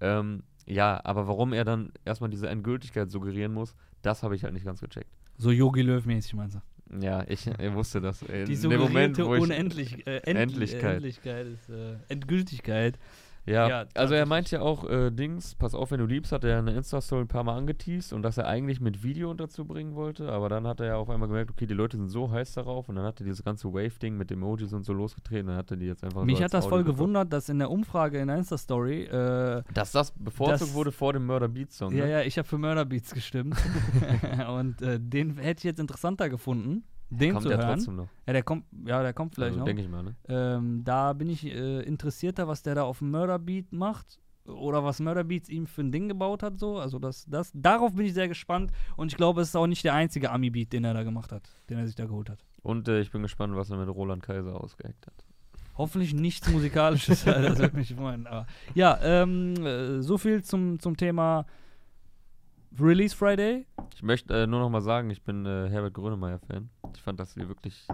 Ähm, ja, aber warum er dann erstmal diese Endgültigkeit suggerieren muss, das habe ich halt nicht ganz gecheckt. So Yogi Löw-mäßig meinst du? Ja, ich, ich wusste das. Ey, Die dem Moment, suggerierte wo ich, Unendlich, äh, End Endlichkeit. Endlichkeit ist äh, Endgültigkeit. Ja, Ja, also er meint ja auch, äh, Dings, pass auf, wenn du liebst, hat er eine Insta-Story ein paar Mal angeteased und dass er eigentlich mit Video dazu bringen wollte, aber dann hat er ja auf einmal gemerkt, okay, die Leute sind so heiß darauf und dann hat er dieses ganze Wave-Ding mit Emojis und so losgetreten und dann hat er die jetzt einfach Mich so hat das voll Audio gewundert, dass in der Umfrage in der Insta-Story, äh, Dass das bevorzugt Das- wurde vor dem Murder Beats Song, ja, ne? ja, ich habe für Murder Beats gestimmt. und äh, den hätte ich jetzt interessanter gefunden, den Kommt zu ja hören. trotzdem noch. Ja, der kommt, ja, der kommt vielleicht Also, noch. denke ich mal, ne? Ähm, da bin ich äh, interessierter, was der da auf dem Murder Beat macht. Oder was Murder Beats ihm für ein Ding gebaut hat, so. Also das, das, darauf bin ich sehr gespannt. Und ich glaube, es ist auch nicht der einzige Ami-Beat, den er da gemacht hat, den er sich da geholt hat. Und äh, ich bin gespannt, was er mit Roland Kaiser ausgeheckt hat. Hoffentlich nichts Musikalisches, das würde mich freuen. Aber ja, ähm, äh, so viel zum, zum Thema Release Friday. Ich möchte äh, nur noch mal sagen, ich bin äh, Herbert Grönemeyer-Fan. Ich fand das hier wirklich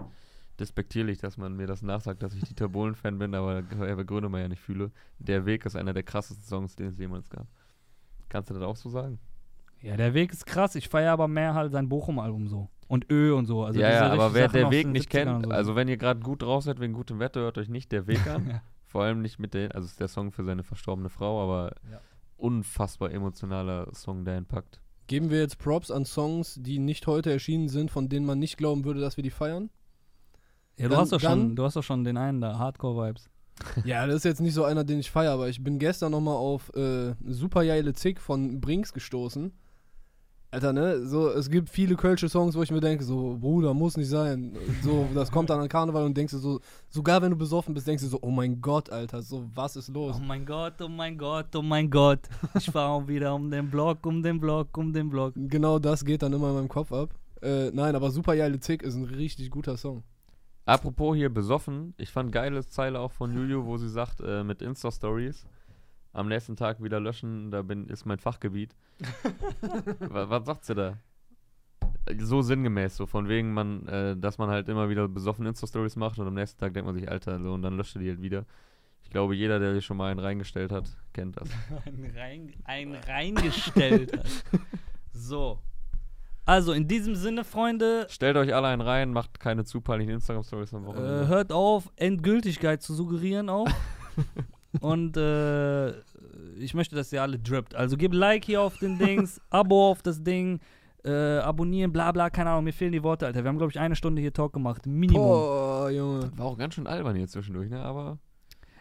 despektierlich, dass man mir das nachsagt, dass ich Dieter Bohlen-Fan bin, aber Herbert Grönemeyer nicht fühle. Der Weg ist einer der krassesten Songs, den es jemals gab. Kannst du das auch so sagen? Ja, der Weg ist krass. Ich feiere aber mehr halt sein Bochum-Album so. Und Ö und so. Also ja, ja, aber wer Sachen der Weg nicht 70ern und kennt, so. also wenn ihr gerade gut drauf seid wegen gutem Wetter, hört euch nicht der Weg an. Ja. Vor allem nicht mit den, also es ist der Song für seine verstorbene Frau, aber Ja. Unfassbar emotionaler Song, der packt. Geben wir jetzt Props an Songs, die nicht heute erschienen sind, von denen man nicht glauben würde, dass wir die feiern? Ja, du Dann- hast doch schon, du hast doch schon den einen da, Hardcore-Vibes. ja, das ist jetzt nicht so einer, den ich feiere, aber ich bin gestern nochmal auf äh, Super Geile Zick von Brinks gestoßen. Alter, ne? So, es gibt viele kölsche Songs, wo ich mir denke, so, Bruder, muss nicht sein. So, das kommt dann an Karneval und denkst du so, sogar wenn du besoffen bist, denkst du so, oh mein Gott, Alter, so, was ist los? Oh mein Gott, oh mein Gott, oh mein Gott. Ich fahre wieder um den Block, um den Block, um den Block. Genau das geht dann immer in meinem Kopf ab. Äh, nein, aber Super Geile Zick ist ein richtig guter Song. Apropos hier besoffen, ich fand geile Zeile auch von Juju, wo sie sagt, äh, mit Insta-Stories, am nächsten Tag wieder löschen, da bin, ist mein Fachgebiet. was, was sagt sie da? So sinngemäß, so von wegen man, äh, dass man halt immer wieder besoffen Insta-Stories macht und am nächsten Tag denkt man sich, Alter, so und dann löscht er die halt wieder. Ich glaube, jeder, der sich schon mal einen reingestellt hat, kennt das. ein, rein, ein reingestellt hat. So. Also in diesem Sinne, Freunde, Stellt euch alle einen rein, macht keine zu peinlichen Instagram-Stories am äh, Wochenende. hört auf, Endgültigkeit zu suggerieren auch. Und äh, ich möchte, dass ihr alle drippt. Also gebt Like hier auf den Dings, Abo auf das Ding, äh, abonnieren, bla bla, keine Ahnung, mir fehlen die Worte, Alter. Wir haben, glaube ich, eine Stunde hier Talk gemacht. Minimum. Boah, Junge. War auch ganz schön albern hier zwischendurch, ne? Aber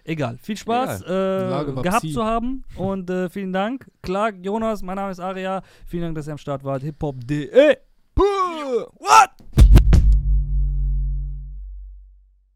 Egal. Viel Spaß Lage äh, gehabt zu haben. Und äh, vielen Dank. Clark, Jonas, mein Name ist Aria. Vielen Dank, dass ihr am Start wart. Hip-Hop.de.